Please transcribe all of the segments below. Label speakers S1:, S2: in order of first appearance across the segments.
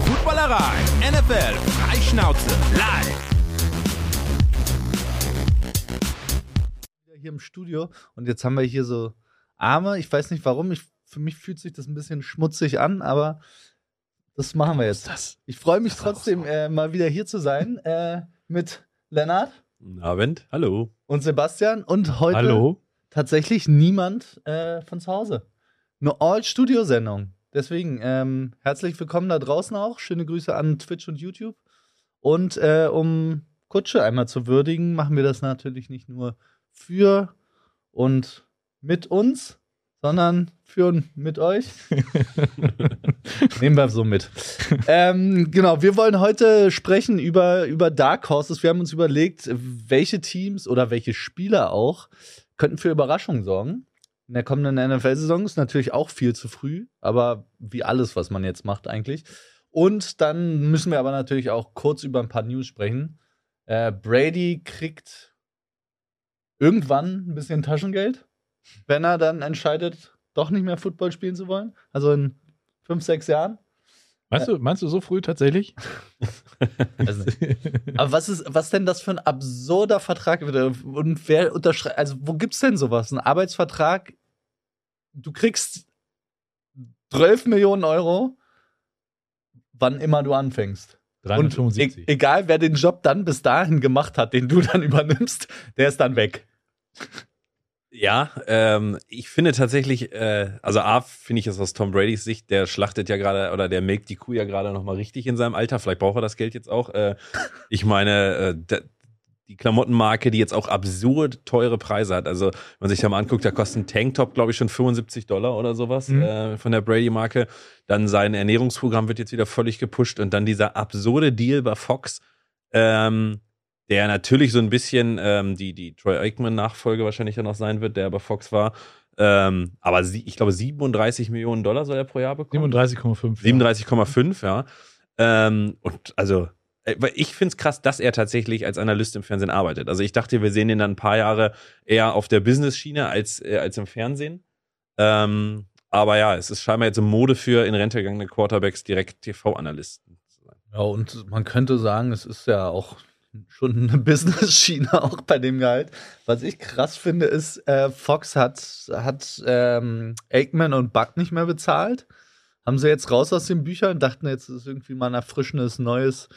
S1: Die Footballerei. NFL Freischnauze live.
S2: Hier im Studio und jetzt haben wir hier so Arme. Ich weiß nicht warum. Ich, für mich fühlt sich das ein bisschen schmutzig an, aber das machen wir jetzt.
S3: Das.
S2: Ich freue mich trotzdem, äh, mal wieder hier zu sein äh, mit Lennart
S3: Guten Abend. Hallo.
S2: und Sebastian und heute
S3: Hallo.
S2: tatsächlich niemand äh, von zu Hause. Eine All-Studio-Sendung. Deswegen ähm, herzlich willkommen da draußen auch. Schöne Grüße an Twitch und YouTube. Und äh, um Kutsche einmal zu würdigen, machen wir das natürlich nicht nur für und mit uns, sondern für und mit euch. Nehmen wir so mit. ähm, genau, wir wollen heute sprechen über, über Dark Horses. Wir haben uns überlegt, welche Teams oder welche Spieler auch könnten für Überraschungen sorgen. In der kommenden NFL-Saison ist natürlich auch viel zu früh, aber wie alles, was man jetzt macht, eigentlich. Und dann müssen wir aber natürlich auch kurz über ein paar News sprechen. Äh, Brady kriegt irgendwann ein bisschen Taschengeld, wenn er dann entscheidet, doch nicht mehr Football spielen zu wollen. Also in fünf, sechs Jahren.
S4: Meinst du, meinst du so früh tatsächlich?
S2: Also, aber was ist, was denn das für ein absurder Vertrag? Und wer unterschreibt, also wo gibt's denn sowas? Ein Arbeitsvertrag, du kriegst 12 Millionen Euro, wann immer du anfängst. Und
S4: 375.
S2: e egal, wer den Job dann bis dahin gemacht hat, den du dann übernimmst, der ist dann weg.
S3: Ja, ähm, ich finde tatsächlich, äh, also A, finde ich es aus Tom Bradys Sicht, der schlachtet ja gerade oder der melkt die Kuh ja gerade nochmal richtig in seinem Alter. Vielleicht braucht er das Geld jetzt auch. Äh, ich meine, äh, der, die Klamottenmarke, die jetzt auch absurd teure Preise hat. Also, wenn man sich da mal anguckt, da kostet ein Tanktop, glaube ich, schon 75 Dollar oder sowas
S4: Mhm.
S3: äh, von der Brady-Marke. Dann sein Ernährungsprogramm wird jetzt wieder völlig gepusht und dann dieser absurde Deal bei Fox, ähm, der natürlich so ein bisschen ähm, die, die Troy Aikman-Nachfolge wahrscheinlich dann noch sein wird, der bei Fox war. Ähm, aber sie, ich glaube, 37 Millionen Dollar soll er pro Jahr bekommen.
S4: 37,5.
S3: 37,5, ja. Ähm, und also, weil ich finde es krass, dass er tatsächlich als Analyst im Fernsehen arbeitet. Also ich dachte, wir sehen ihn dann ein paar Jahre eher auf der Business-Schiene als, äh, als im Fernsehen. Ähm, aber ja, es ist scheinbar jetzt eine Mode für in Rente gegangene Quarterbacks direkt TV-Analysten zu sein.
S2: Ja, und man könnte sagen, es ist ja auch schon eine Business-Schiene auch bei dem Gehalt. Was ich krass finde, ist, äh, Fox hat, hat ähm, Aikman und Buck nicht mehr bezahlt. Haben sie jetzt raus aus den Büchern, dachten jetzt, ist irgendwie mal ein erfrischendes neues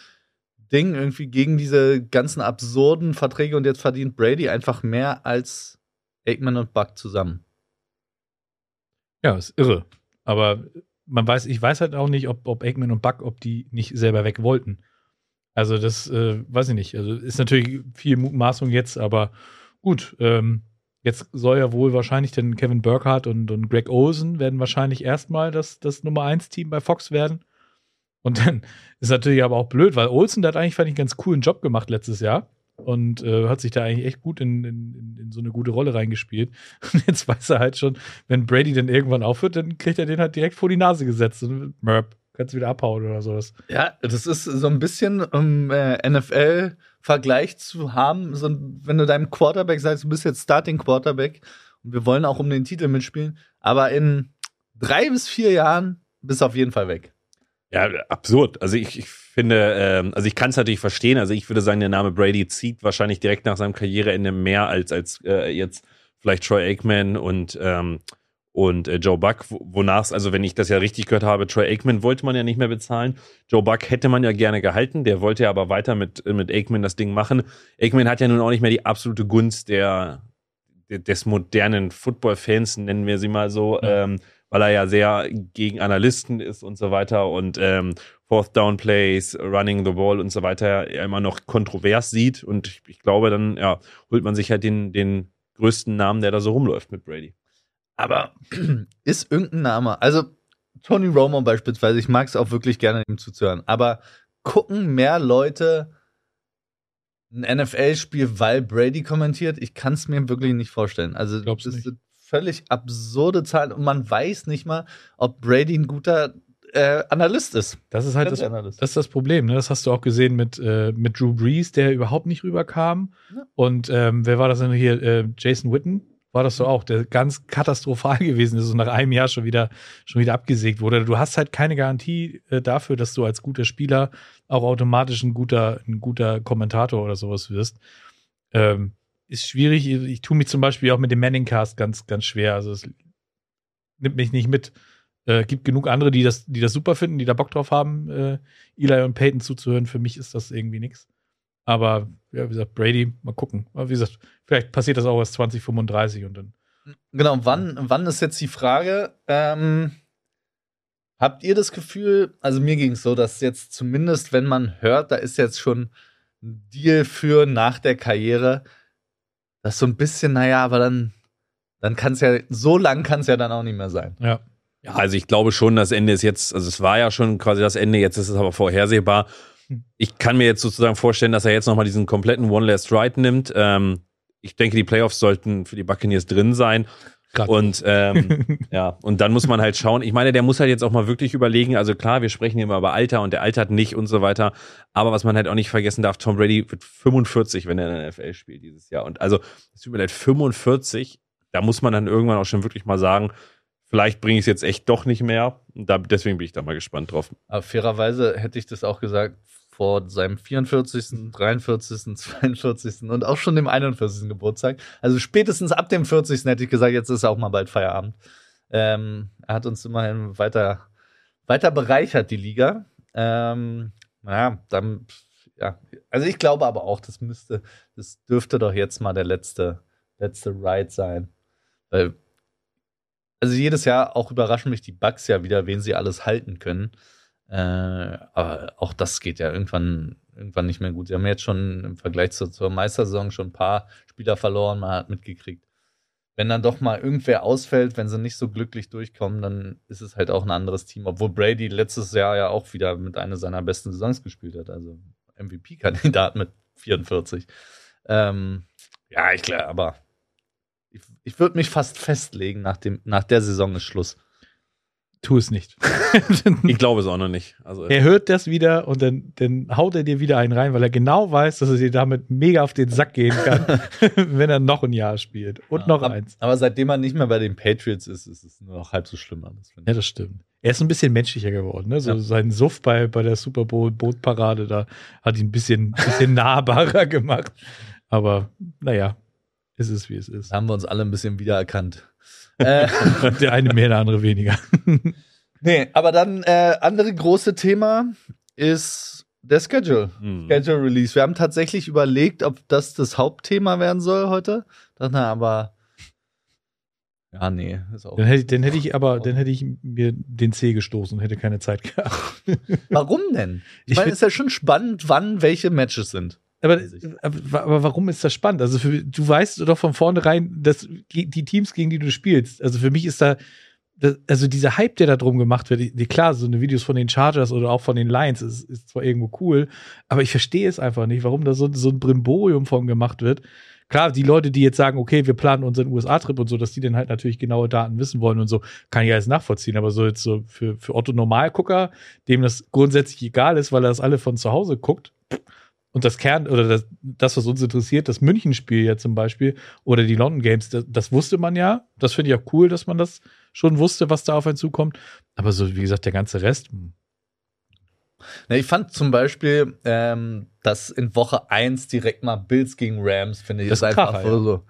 S2: Ding, irgendwie gegen diese ganzen absurden Verträge und jetzt verdient Brady einfach mehr als Aikman und Buck zusammen.
S4: Ja, ist irre. Aber man weiß, ich weiß halt auch nicht, ob, ob Aikman und Buck, ob die nicht selber weg wollten. Also das äh, weiß ich nicht. Also ist natürlich viel Mutmaßung jetzt, aber gut. Ähm, jetzt soll ja wohl wahrscheinlich denn Kevin Burkhardt und, und Greg Olsen werden wahrscheinlich erstmal das, das Nummer 1 Team bei Fox werden. Und dann ist natürlich aber auch blöd, weil Olsen, der hat eigentlich, fand ich, einen ganz coolen Job gemacht letztes Jahr und äh, hat sich da eigentlich echt gut in, in, in- so eine gute Rolle reingespielt. Und jetzt weiß er halt schon, wenn Brady dann irgendwann aufhört, dann kriegt er den halt direkt vor die Nase gesetzt und Merp, kannst du wieder abhauen oder sowas.
S2: Ja, das ist so ein bisschen, um äh, NFL-Vergleich zu haben, so, wenn du deinem Quarterback sagst, du bist jetzt Starting Quarterback und wir wollen auch um den Titel mitspielen, aber in drei bis vier Jahren bist du auf jeden Fall weg.
S3: Ja, absurd. Also ich, ich finde, ähm, also ich kann es natürlich verstehen. Also ich würde sagen, der Name Brady zieht wahrscheinlich direkt nach seinem Karriereende mehr als als äh, jetzt vielleicht Troy Aikman und ähm, und äh, Joe Buck, wo- wonach also wenn ich das ja richtig gehört habe, Troy Aikman wollte man ja nicht mehr bezahlen. Joe Buck hätte man ja gerne gehalten, der wollte ja aber weiter mit mit Aikman das Ding machen. Aikman hat ja nun auch nicht mehr die absolute Gunst der, der des modernen Football-Fans, nennen wir sie mal so,
S4: Ja.
S3: ähm, weil er ja sehr gegen Analysten ist und so weiter und ähm, Fourth Down Plays, Running the Ball und so weiter er immer noch kontrovers sieht. Und ich, ich glaube, dann ja, holt man sich halt den, den größten Namen, der da so rumläuft mit Brady.
S2: Aber ist irgendein Name, also Tony Romo beispielsweise, ich mag es auch wirklich gerne, ihm zuzuhören, aber gucken mehr Leute ein NFL-Spiel, weil Brady kommentiert? Ich kann es mir wirklich nicht vorstellen. Also, das
S4: nicht.
S2: Völlig absurde Zahlen und man weiß nicht mal, ob Brady ein guter äh, Analyst ist.
S4: Das ist halt das, das ist das Problem. Ne? Das hast du auch gesehen mit, äh, mit Drew Brees, der überhaupt nicht rüberkam.
S2: Ja.
S4: Und ähm, wer war das denn hier? Äh, Jason Witten war das so auch, der ganz katastrophal gewesen ist und nach einem Jahr schon wieder, schon wieder abgesägt wurde. Du hast halt keine Garantie äh, dafür, dass du als guter Spieler auch automatisch ein guter, ein guter Kommentator oder sowas wirst. Ähm, ist schwierig. Ich tue mich zum Beispiel auch mit dem Manning-Cast ganz, ganz schwer. Also es nimmt mich nicht mit. Äh, gibt genug andere, die das, die das super finden, die da Bock drauf haben, äh, Eli und Peyton zuzuhören. Für mich ist das irgendwie nichts. Aber ja, wie gesagt, Brady, mal gucken. Aber wie gesagt, vielleicht passiert das auch erst 2035 und dann.
S2: Genau, wann, wann ist jetzt die Frage? Ähm, habt ihr das Gefühl, also mir ging es so, dass jetzt zumindest, wenn man hört, da ist jetzt schon ein Deal für nach der Karriere, das so ein bisschen, naja, aber dann, dann kann es ja, so lang kann es ja dann auch nicht mehr sein.
S4: Ja.
S3: Ja, also ich glaube schon, das Ende ist jetzt, also es war ja schon quasi das Ende, jetzt ist es aber vorhersehbar. Ich kann mir jetzt sozusagen vorstellen, dass er jetzt nochmal diesen kompletten One Last Ride nimmt. Ähm, ich denke, die Playoffs sollten für die Buccaneers drin sein.
S4: Grad.
S3: Und ähm, ja, und dann muss man halt schauen. Ich meine, der muss halt jetzt auch mal wirklich überlegen. Also klar, wir sprechen hier immer über Alter und der altert nicht und so weiter. Aber was man halt auch nicht vergessen darf, Tom Brady wird 45, wenn er in der NFL spielt dieses Jahr. Und also, es tut mir leid, 45, da muss man dann irgendwann auch schon wirklich mal sagen, vielleicht bringe ich es jetzt echt doch nicht mehr. Und da, deswegen bin ich da mal gespannt drauf.
S2: Aber fairerweise hätte ich das auch gesagt vor seinem 44., 43., 42. und auch schon dem 41. Geburtstag. Also spätestens ab dem 40. hätte ich gesagt, jetzt ist auch mal bald Feierabend. Ähm, er hat uns immerhin weiter, weiter bereichert, die Liga. Ähm, naja, dann, ja. Also ich glaube aber auch, das müsste, das dürfte doch jetzt mal der letzte, letzte Ride sein. Weil, also jedes Jahr auch überraschen mich die Bugs ja wieder, wen sie alles halten können. Äh, aber auch das geht ja irgendwann, irgendwann nicht mehr gut. Sie haben jetzt schon im Vergleich zur, zur Meistersaison schon ein paar Spieler verloren, man hat mitgekriegt. Wenn dann doch mal irgendwer ausfällt, wenn sie nicht so glücklich durchkommen, dann ist es halt auch ein anderes Team. Obwohl Brady letztes Jahr ja auch wieder mit einer seiner besten Saisons gespielt hat. Also MVP-Kandidat mit 44. Ähm, ja, ich glaube, aber ich, ich würde mich fast festlegen, nach, dem, nach der Saison ist Schluss.
S4: Tu es nicht.
S3: Ich glaube es auch noch nicht. Also,
S4: er hört das wieder und dann, dann haut er dir wieder einen rein, weil er genau weiß, dass er dir damit mega auf den Sack gehen kann, wenn er noch ein Jahr spielt. Und
S2: Ja,
S4: noch
S2: aber,
S4: eins.
S2: Aber seitdem er nicht mehr bei den Patriots ist, ist es nur noch halb so schlimm alles.
S4: Ja, das stimmt. Er ist ein bisschen menschlicher geworden. Ne? So
S2: Ja.
S4: sein Suff bei, bei der Super Bowl Bootparade, da hat ihn ein bisschen, bisschen nahbarer gemacht. Aber naja, ist es wie es ist.
S2: Da haben wir uns alle ein bisschen wiedererkannt. äh,
S4: Der eine mehr, der andere weniger.
S2: nee, aber dann äh, andere große Thema ist der Schedule.
S3: hm.
S2: Schedule Release. Wir haben tatsächlich überlegt, ob das das Hauptthema werden soll heute. Wir aber, ja, nee, ist auch.
S4: Dann hätte, dann hätte ich aber, dann hätte ich mir den C gestoßen und hätte keine Zeit gehabt.
S2: Warum denn? Ich
S4: Ich
S2: meine,
S4: find-
S2: ist ja schon spannend, wann welche Matches sind.
S4: Aber, aber, warum ist das spannend? Also für, du weißt doch von vornherein, dass die Teams, gegen die du spielst, also für mich ist da, also dieser Hype, der da drum gemacht wird, die, klar, so eine Videos von den Chargers oder auch von den Lions ist, ist zwar irgendwo cool, aber ich verstehe es einfach nicht, warum da so, so ein Brimborium von gemacht wird. Klar, die Leute, die jetzt sagen, okay, wir planen unseren USA-Trip und so, dass die dann halt natürlich genaue Daten wissen wollen und so, kann ich alles nachvollziehen. Aber so jetzt so für, für Otto Normalgucker, dem das grundsätzlich egal ist, weil er das alle von zu Hause guckt, und das Kern oder das, das, was uns interessiert, das München-Spiel ja zum Beispiel oder die London Games, das, das wusste man ja. Das finde ich auch cool, dass man das schon wusste, was da auf einen zukommt. Aber so, wie gesagt, der ganze Rest. hm.
S2: Ja, ich fand zum Beispiel, ähm, dass in Woche 1 direkt mal Bills gegen Rams, finde ich,
S4: Das
S2: ist einfach
S4: Kracher, ja.
S2: so.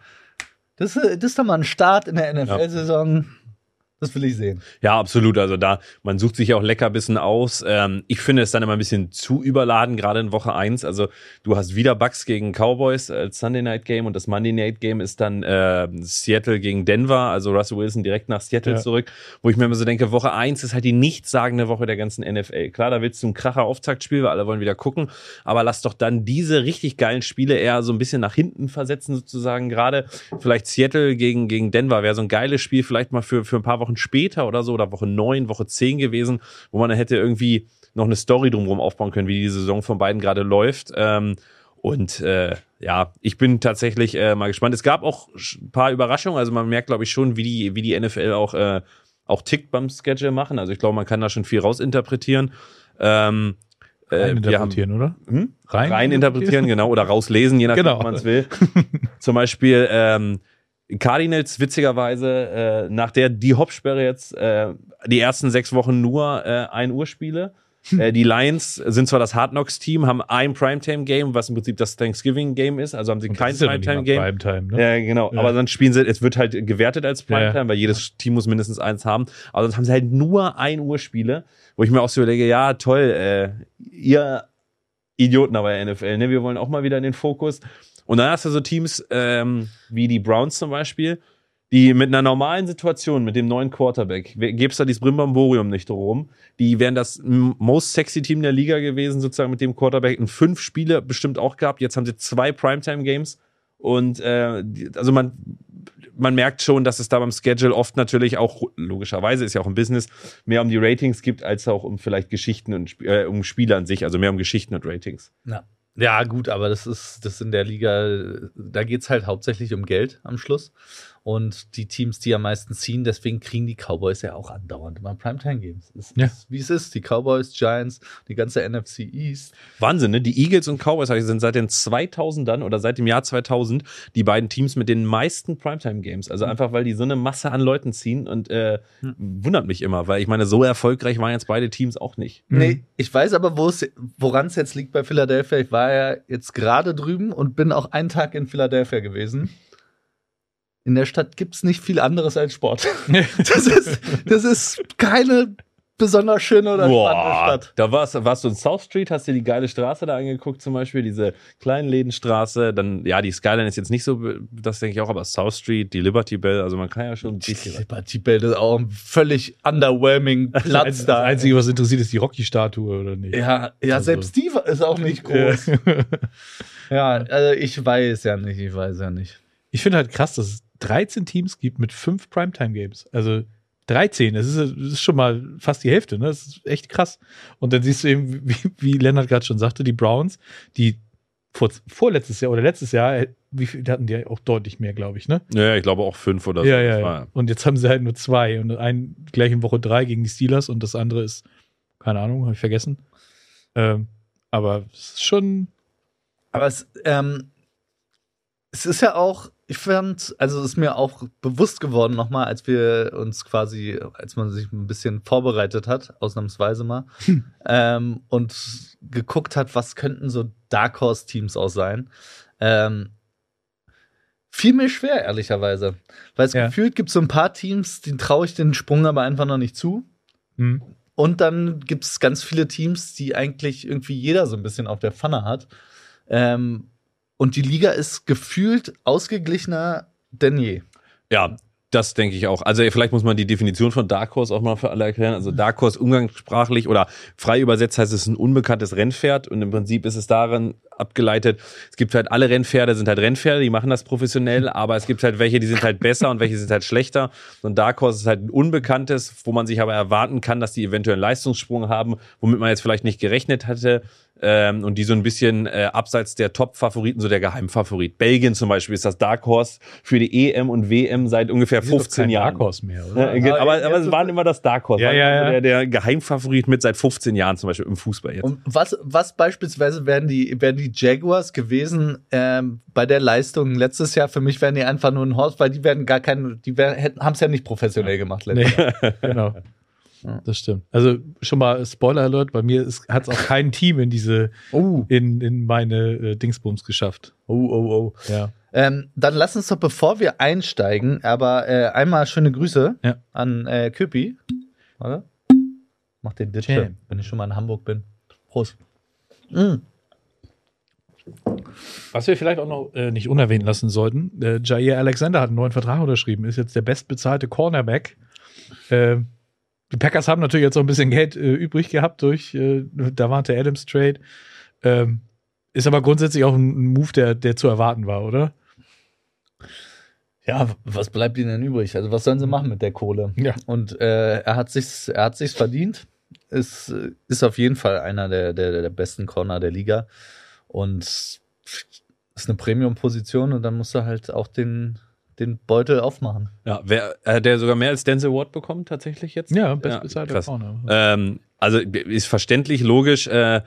S2: Das, ist- das ist doch mal ein Start in der NFL-Saison. Das will ich sehen.
S3: Ja, absolut. Also da, man sucht sich auch Leckerbissen aus. Ähm, ich finde es dann immer ein bisschen zu überladen, gerade in Woche eins. Also du hast wieder Bucks gegen Cowboys als Sunday Night Game und das Monday Night Game ist dann äh, Seattle gegen Denver, also Russell Wilson direkt nach Seattle
S4: Ja.
S3: zurück, wo ich mir immer so denke, Woche eins ist halt die nichtssagende Woche der ganzen NFL. Klar, da willst du ein kracher Auftaktspiel, weil alle wollen wieder gucken, aber lass doch dann diese richtig geilen Spiele eher so ein bisschen nach hinten versetzen sozusagen. Gerade vielleicht Seattle gegen, gegen Denver wäre so ein geiles Spiel, vielleicht mal für, für ein paar Wochen später oder so, oder Woche neun, Woche zehn gewesen, wo man dann hätte irgendwie noch eine Story drumherum aufbauen können, wie die Saison von beiden gerade läuft. Ähm, und äh, ja, ich bin tatsächlich äh, mal gespannt. Es gab auch ein paar Überraschungen. Also man merkt, glaube ich, schon, wie die, wie die NFL auch, äh, auch tickt beim Schedule machen. Also ich glaube, man kann da schon viel rausinterpretieren. Ähm, äh,
S4: Rein
S3: haben,
S4: interpretieren, oder?
S3: hm?
S4: Rein,
S3: rein interpretieren, genau, oder rauslesen, je nachdem,
S4: Genau.
S3: wie man es will. Zum Beispiel, ähm, Cardinals witzigerweise äh, nach der die Hop-Sperre jetzt äh, die ersten sechs Wochen nur äh, 1 Uhr Spiele. Äh, die Lions sind zwar das Hard Knocks Team, haben ein Primetime Game, was im Prinzip das Thanksgiving Game ist, also haben sie kein Primetime Game.
S4: Primetime, ne?
S3: Ja, genau.
S4: Ja.
S3: Aber dann spielen sie, es wird halt gewertet als
S4: Ja, ja.
S3: Primetime, weil jedes Team muss mindestens eins haben. Aber sonst haben sie halt nur 1 Uhr Spiele, wo ich mir auch so überlege, ja, toll, äh, ihr Idioten aber der NFL, ne? Wir wollen auch mal wieder in den Fokus. Und dann hast du so Teams ähm, wie die Browns zum Beispiel, die mit einer normalen Situation, mit dem neuen Quarterback, gäb's da dieses Brimbamborium nicht drum, die wären das most sexy Team der Liga gewesen, sozusagen mit dem Quarterback. In fünf Spiele bestimmt auch gehabt. Jetzt haben sie zwei Primetime-Games. Und äh, also man, man merkt schon, dass es da beim Schedule oft natürlich auch, logischerweise ist ja auch ein Business, mehr um die Ratings gibt, als auch um vielleicht Geschichten und äh, um Spiele an sich, also mehr um Geschichten und Ratings.
S2: Ja. Ja, gut, aber das ist, das in der Liga, da geht's halt hauptsächlich um Geld am Schluss. Und die Teams, die am meisten ziehen, deswegen kriegen die Cowboys ja auch andauernd immer Primetime-Games. Es
S4: Ja.
S2: ist, wie es ist. Die Cowboys, Giants, die ganze NFC East.
S3: Wahnsinn, ne? Die Eagles und Cowboys sind seit den 2000ern oder seit dem Jahr 2000 die beiden Teams mit den meisten Primetime-Games. Also einfach, weil die so eine Masse an Leuten ziehen und äh, wundert mich immer, weil ich meine, so erfolgreich waren jetzt beide Teams auch nicht.
S4: Mhm.
S2: Nee, ich weiß aber, woran es jetzt liegt bei Philadelphia. Ich war ja jetzt gerade drüben und bin auch einen Tag in Philadelphia gewesen. In der Stadt gibt's nicht viel anderes als Sport. Das ist, das ist keine besonders schöne oder spannende Stadt.
S3: da warst, warst du in South Street, hast dir die geile Straße da angeguckt, zum Beispiel, diese kleinen Lädenstraße. Dann, ja, die Skyline ist jetzt nicht so, das denke ich auch, aber South Street, die Liberty Bell, also man kann ja schon ein
S2: Die
S3: bisschen.
S2: Liberty Bell ist auch ein völlig underwhelming Platz
S4: Einzige,
S2: da.
S4: das Einzige, was interessiert, ist die Rocky-Statue, oder nicht?
S2: ja, ja,
S4: Also-
S2: selbst die ist auch nicht groß. Ja, also ich weiß ja nicht, ich weiß ja nicht.
S4: Ich finde halt krass, dass es 13 Teams gibt mit fünf Primetime-Games. Also 13, das ist, das ist schon mal fast die Hälfte, ne? Das ist echt krass. Und dann siehst du eben, wie, wie Lennart gerade schon sagte, die Browns, die vor, vorletztes Jahr oder letztes Jahr, wie viel hatten die auch deutlich mehr, glaube ich, ne?
S3: Ja, ich glaube auch fünf oder so.
S4: ja, ja, Und jetzt haben sie halt nur zwei und ein gleich in Woche drei gegen die Steelers und das andere ist, keine Ahnung, habe ich vergessen. Ähm, aber es ist schon,
S2: Aber es, ähm, es ist ja auch, ich fand, also es ist mir auch bewusst geworden nochmal, als wir uns quasi, als man sich ein bisschen vorbereitet hat, ausnahmsweise mal, ähm, und geguckt hat, was könnten so Dark Horse Teams auch sein. Ähm, fiel mir schwer, ehrlicherweise. Weil es
S4: Ja.
S2: gefühlt gibt so ein paar Teams, denen traue ich den Sprung aber einfach noch nicht zu.
S4: hm.
S2: Und dann gibt es ganz viele Teams, die eigentlich irgendwie jeder so ein bisschen auf der Pfanne hat. Ähm, und die Liga ist gefühlt ausgeglichener denn je.
S3: Ja, das denke ich auch. Also vielleicht muss man die Definition von Dark Horse auch mal für alle erklären. Also Dark Horse umgangssprachlich oder frei übersetzt heißt es ein unbekanntes Rennpferd und im Prinzip ist es daran abgeleitet, es gibt halt alle Rennpferde sind halt Rennpferde, die machen das professionell, aber es gibt halt welche, die sind halt besser und welche sind halt schlechter. Und Dark Horse ist halt ein unbekanntes, wo man sich aber erwarten kann, dass die eventuell einen Leistungssprung haben, womit man jetzt vielleicht nicht gerechnet hatte. Ähm, und die so ein bisschen äh, abseits der Top-Favoriten, so der Geheimfavorit. Belgien zum Beispiel ist das Dark Horse für die EM und WM seit ungefähr
S4: Die sind doch
S3: 15
S4: kein
S3: Jahren.
S4: Dark Horse mehr, oder?
S3: Ja, ge-
S2: Aber
S3: aber, es waren immer das Dark Horse.
S4: Ja, ja, ja.
S3: Der, der Geheimfavorit mit seit 15 Jahren zum Beispiel im Fußball jetzt.
S2: Und was, was beispielsweise wären die, wären die Jaguars gewesen ähm, bei der Leistung letztes Jahr? Für mich wären die einfach nur ein Horse, weil die werden gar keinen, die haben es ja nicht professionell gemacht letztes
S4: Nee,
S2: Jahr.
S4: genau. Das stimmt. Also schon mal Spoiler Alert, bei mir hat es auch kein Team in diese,
S2: Oh,
S4: in, in meine äh, Dingsbums geschafft.
S2: oh, oh, oh.
S4: Ja.
S2: Ähm, dann lass uns doch, bevor wir einsteigen, aber äh, einmal schöne Grüße
S4: Ja.
S2: an äh, Köpi. Warte. Mach den Ditsche,
S4: Jam.
S2: wenn ich schon mal in Hamburg bin. Prost. Mm.
S4: Was wir vielleicht auch noch äh, nicht unerwähnt lassen sollten, äh, Jair Alexander hat einen neuen Vertrag unterschrieben, ist jetzt der bestbezahlte Cornerback. Die Packers haben natürlich jetzt noch ein bisschen Geld äh, übrig gehabt durch äh, Davante Adams Trade. Ähm, ist aber grundsätzlich auch ein, ein Move, der, der zu erwarten war, oder?
S2: Ja, was bleibt ihnen denn übrig? Also, was sollen sie machen mit der Kohle?
S4: Ja.
S2: Und äh, er hat sich's, er hat sich's verdient. Ist, äh, ist auf jeden Fall einer der, der, der besten Corner der Liga. Und ist eine Premium-Position und dann musst du halt auch den, den Beutel aufmachen.
S3: Ja, wer, hat der sogar mehr als Denzel Ward bekommen tatsächlich jetzt?
S4: Ja, bestbezahlter
S3: krass.
S4: Corner.
S3: Ähm, also ist verständlich, logisch. Äh,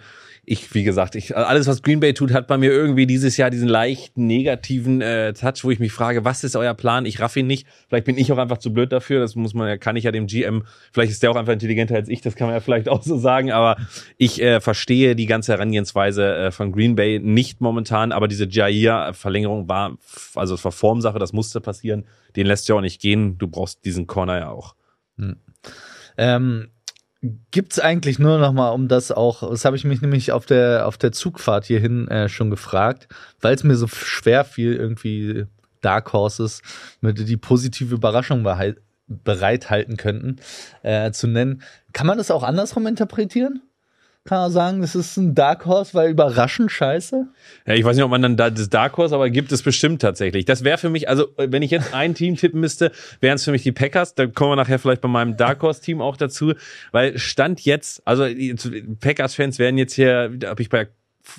S3: ich, wie gesagt, ich, alles, was Green Bay tut, hat bei mir irgendwie dieses Jahr diesen leichten negativen äh, Touch, wo ich mich frage, was ist euer Plan? Ich raff ihn nicht. Vielleicht bin ich auch einfach zu blöd dafür. Das muss man ja, kann ich ja dem GM, vielleicht ist der auch einfach intelligenter als ich, das kann man ja vielleicht auch so sagen, aber ich äh, verstehe die ganze Herangehensweise äh, von Green Bay nicht momentan, aber diese Jair-Verlängerung war, also es war Formsache, das musste passieren. Den lässt ja auch nicht gehen. Du brauchst diesen Corner ja auch.
S2: Hm. Ähm, Gibt's eigentlich nur noch mal um das auch, das habe ich mich nämlich auf der auf der Zugfahrt hierhin äh, schon gefragt, weil es mir so schwer fiel irgendwie Dark Horses mit die positive Überraschung bereithalten könnten äh, zu nennen. Kann man das auch andersrum interpretieren? Kann man sagen, das ist ein Dark Horse, weil überraschend scheiße.
S3: Ja, ich weiß nicht, ob man dann da das Dark Horse, aber gibt es bestimmt tatsächlich. Das wäre für mich, also wenn ich jetzt ein Team tippen müsste, wären es für mich die Packers. Da kommen wir nachher vielleicht bei meinem Dark Horse Team auch dazu, weil Stand jetzt, also Packers-Fans werden jetzt hier, habe ich bei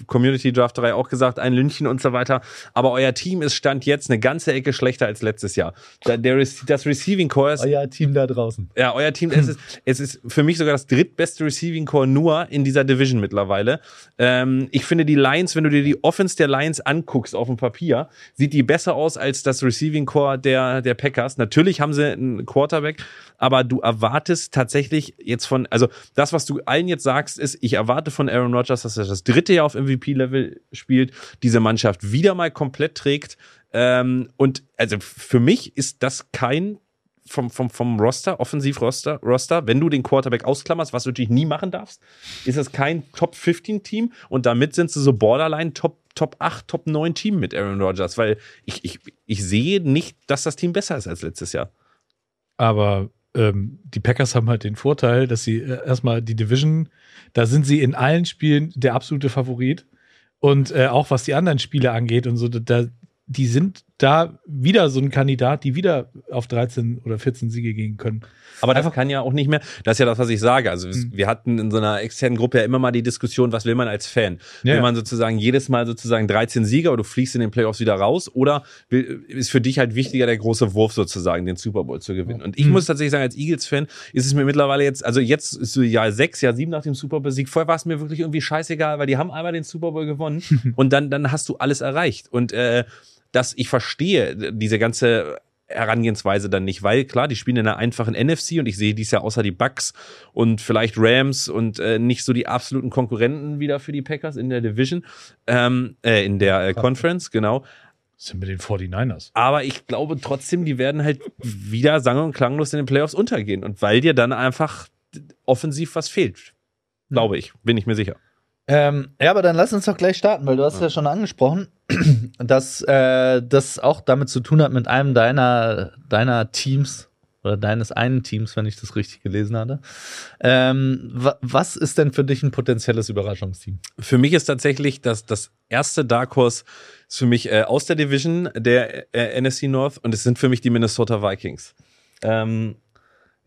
S3: Community Draft 3 auch gesagt, ein Lünchen und so weiter. Aber euer Team ist Stand jetzt eine ganze Ecke schlechter als letztes Jahr. Da, der, das Receiving Core ist.
S2: Euer Team da draußen.
S3: Ja, euer Team, es ist, es ist für mich sogar das drittbeste Receiving Core nur in dieser Division mittlerweile. Ähm, ich finde die Lions, wenn du dir die Offense der Lions anguckst auf dem Papier, sieht die besser aus als das Receiving Core der, der Packers. Natürlich haben sie einen Quarterback, aber du erwartest tatsächlich jetzt von, also das, was du allen jetzt sagst, ist, ich erwarte von Aaron Rodgers, dass er das dritte Jahr auf MVP-Level spielt, diese Mannschaft wieder mal komplett trägt. Ähm, und also für mich ist das kein vom, vom, vom Roster, Offensiv-Roster, Roster, wenn du den Quarterback ausklammerst, was du natürlich nie machen darfst, ist das kein Top-15-Team und damit sind sie so borderline Top, Top 8, Top 9 Team mit Aaron Rodgers, weil ich, ich, ich sehe nicht, dass das Team besser ist als letztes Jahr.
S4: Aber ähm, die Packers haben halt den Vorteil, dass sie äh, erstmal die Division, da sind sie in allen Spielen der absolute Favorit. Und äh, auch was die anderen Spiele angeht und so, da, die sind da wieder so ein Kandidat, die wieder auf 13 oder 14 Siege gehen können.
S3: Aber das kann ja auch nicht mehr, das ist ja das, was ich sage. Also mhm. wir hatten in so einer externen Gruppe ja immer mal die Diskussion, was will man als Fan? Ja. Will man sozusagen jedes Mal sozusagen 13 Sieger oder du fliegst in den Playoffs wieder raus oder will, ist für dich halt wichtiger der große Wurf sozusagen, den Super Bowl zu gewinnen? Und ich mhm. muss tatsächlich sagen, als Eagles-Fan ist es mir mittlerweile jetzt, also jetzt ist so Jahr sechs, Jahr sieben nach dem Super Bowl-Sieg, vorher war es mir wirklich irgendwie scheißegal, weil die haben einmal den Super Bowl gewonnen und dann, dann hast du alles erreicht. Und äh, dass ich verstehe diese ganze Herangehensweise dann nicht, weil klar, die spielen in einer einfachen NFC und ich sehe dies ja außer die Bucks und vielleicht Rams und äh, nicht so die absoluten Konkurrenten wieder für die Packers in der Division, ähm, äh, in der äh, Conference, genau.
S4: Das sind mit den 49ers.
S3: Aber ich glaube trotzdem, die werden halt wieder sang- und klanglos in den Playoffs untergehen und weil dir dann einfach offensiv was fehlt. Glaube ich, bin ich mir sicher.
S2: Ähm, ja, aber dann lass uns doch gleich starten, weil du hast ja, ja schon angesprochen, dass äh, das auch damit zu tun hat mit einem deiner, deiner Teams oder deines einen Teams, wenn ich das richtig gelesen hatte. Ähm, was ist denn für dich ein potenzielles Überraschungsteam?
S3: Für mich ist tatsächlich das, das erste Dark Horse ist für mich äh, aus der Division der äh, NFC North und es sind für mich die Minnesota Vikings. Ähm,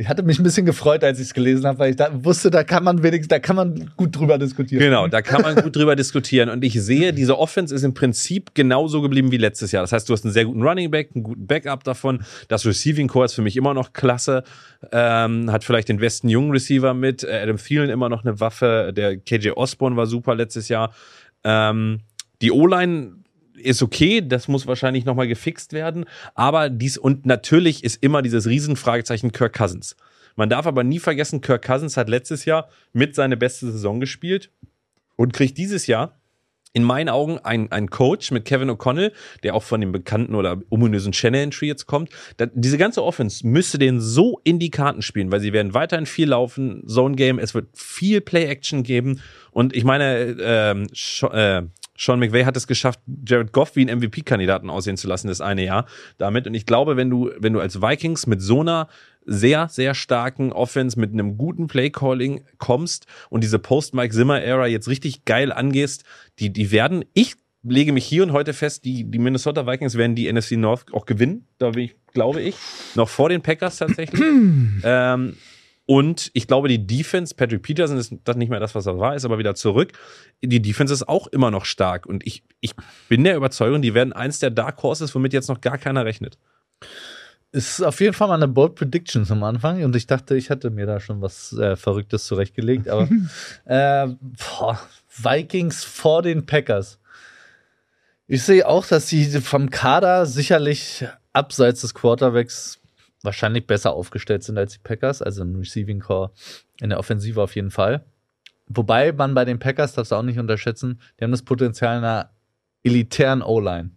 S2: ich hatte mich ein bisschen gefreut, als ich es gelesen habe, weil ich da wusste, da kann man wenigstens, da kann man gut drüber diskutieren.
S3: Genau, da kann man gut drüber diskutieren. Und ich sehe, diese Offense ist im Prinzip genauso geblieben wie letztes Jahr. Das heißt, du hast einen sehr guten Running Back, einen guten Backup davon. Das Receiving Core ist für mich immer noch klasse. Ähm, hat vielleicht den besten jungen Receiver mit. Adam Thielen immer noch eine Waffe. Der KJ Osborne war super letztes Jahr. Ähm, die O-Line ist okay, das muss wahrscheinlich nochmal gefixt werden. Aber dies und natürlich ist immer dieses Riesenfragezeichen Kirk Cousins. Man darf aber nie vergessen, Kirk Cousins hat letztes Jahr mit seine beste Saison gespielt und kriegt dieses Jahr in meinen Augen ein, ein Coach mit Kevin O'Connell, der auch von dem bekannten oder ominösen Channel Tree jetzt kommt. Da, diese ganze Offense müsste den so in die Karten spielen, weil sie werden weiterhin viel laufen, Zone Game, es wird viel Play Action geben und ich meine, ähm, äh, sean McVay hat es geschafft, Jared Goff wie einen MVP-Kandidaten aussehen zu lassen, das eine Jahr damit. Und ich glaube, wenn du, wenn du als Vikings mit so einer sehr, sehr starken Offense mit einem guten Play-Calling kommst und diese Post-Mike Zimmer-Ära jetzt richtig geil angehst, die, die werden, ich lege mich hier und heute fest, die, die Minnesota Vikings werden die NFC North auch gewinnen. Da bin ich, glaube ich, noch vor den Packers tatsächlich. ähm, und ich glaube, die Defense, Patrick Peterson ist das nicht mehr das, was er war, ist aber wieder zurück. Die Defense ist auch immer noch stark. Und ich, ich bin der Überzeugung, die werden eins der Dark Horses, womit jetzt noch gar keiner rechnet.
S2: ist auf jeden Fall mal eine Bold Prediction zum Anfang und ich dachte, ich hätte mir da schon was äh, Verrücktes zurechtgelegt, aber äh, boah, Vikings vor den Packers. Ich sehe auch, dass sie vom Kader sicherlich abseits des Quarterbacks wahrscheinlich besser aufgestellt sind als die Packers, also im Receiving Core, in der Offensive auf jeden Fall. Wobei man bei den Packers, darfst du auch nicht unterschätzen, die haben das Potenzial einer elitären O-Line.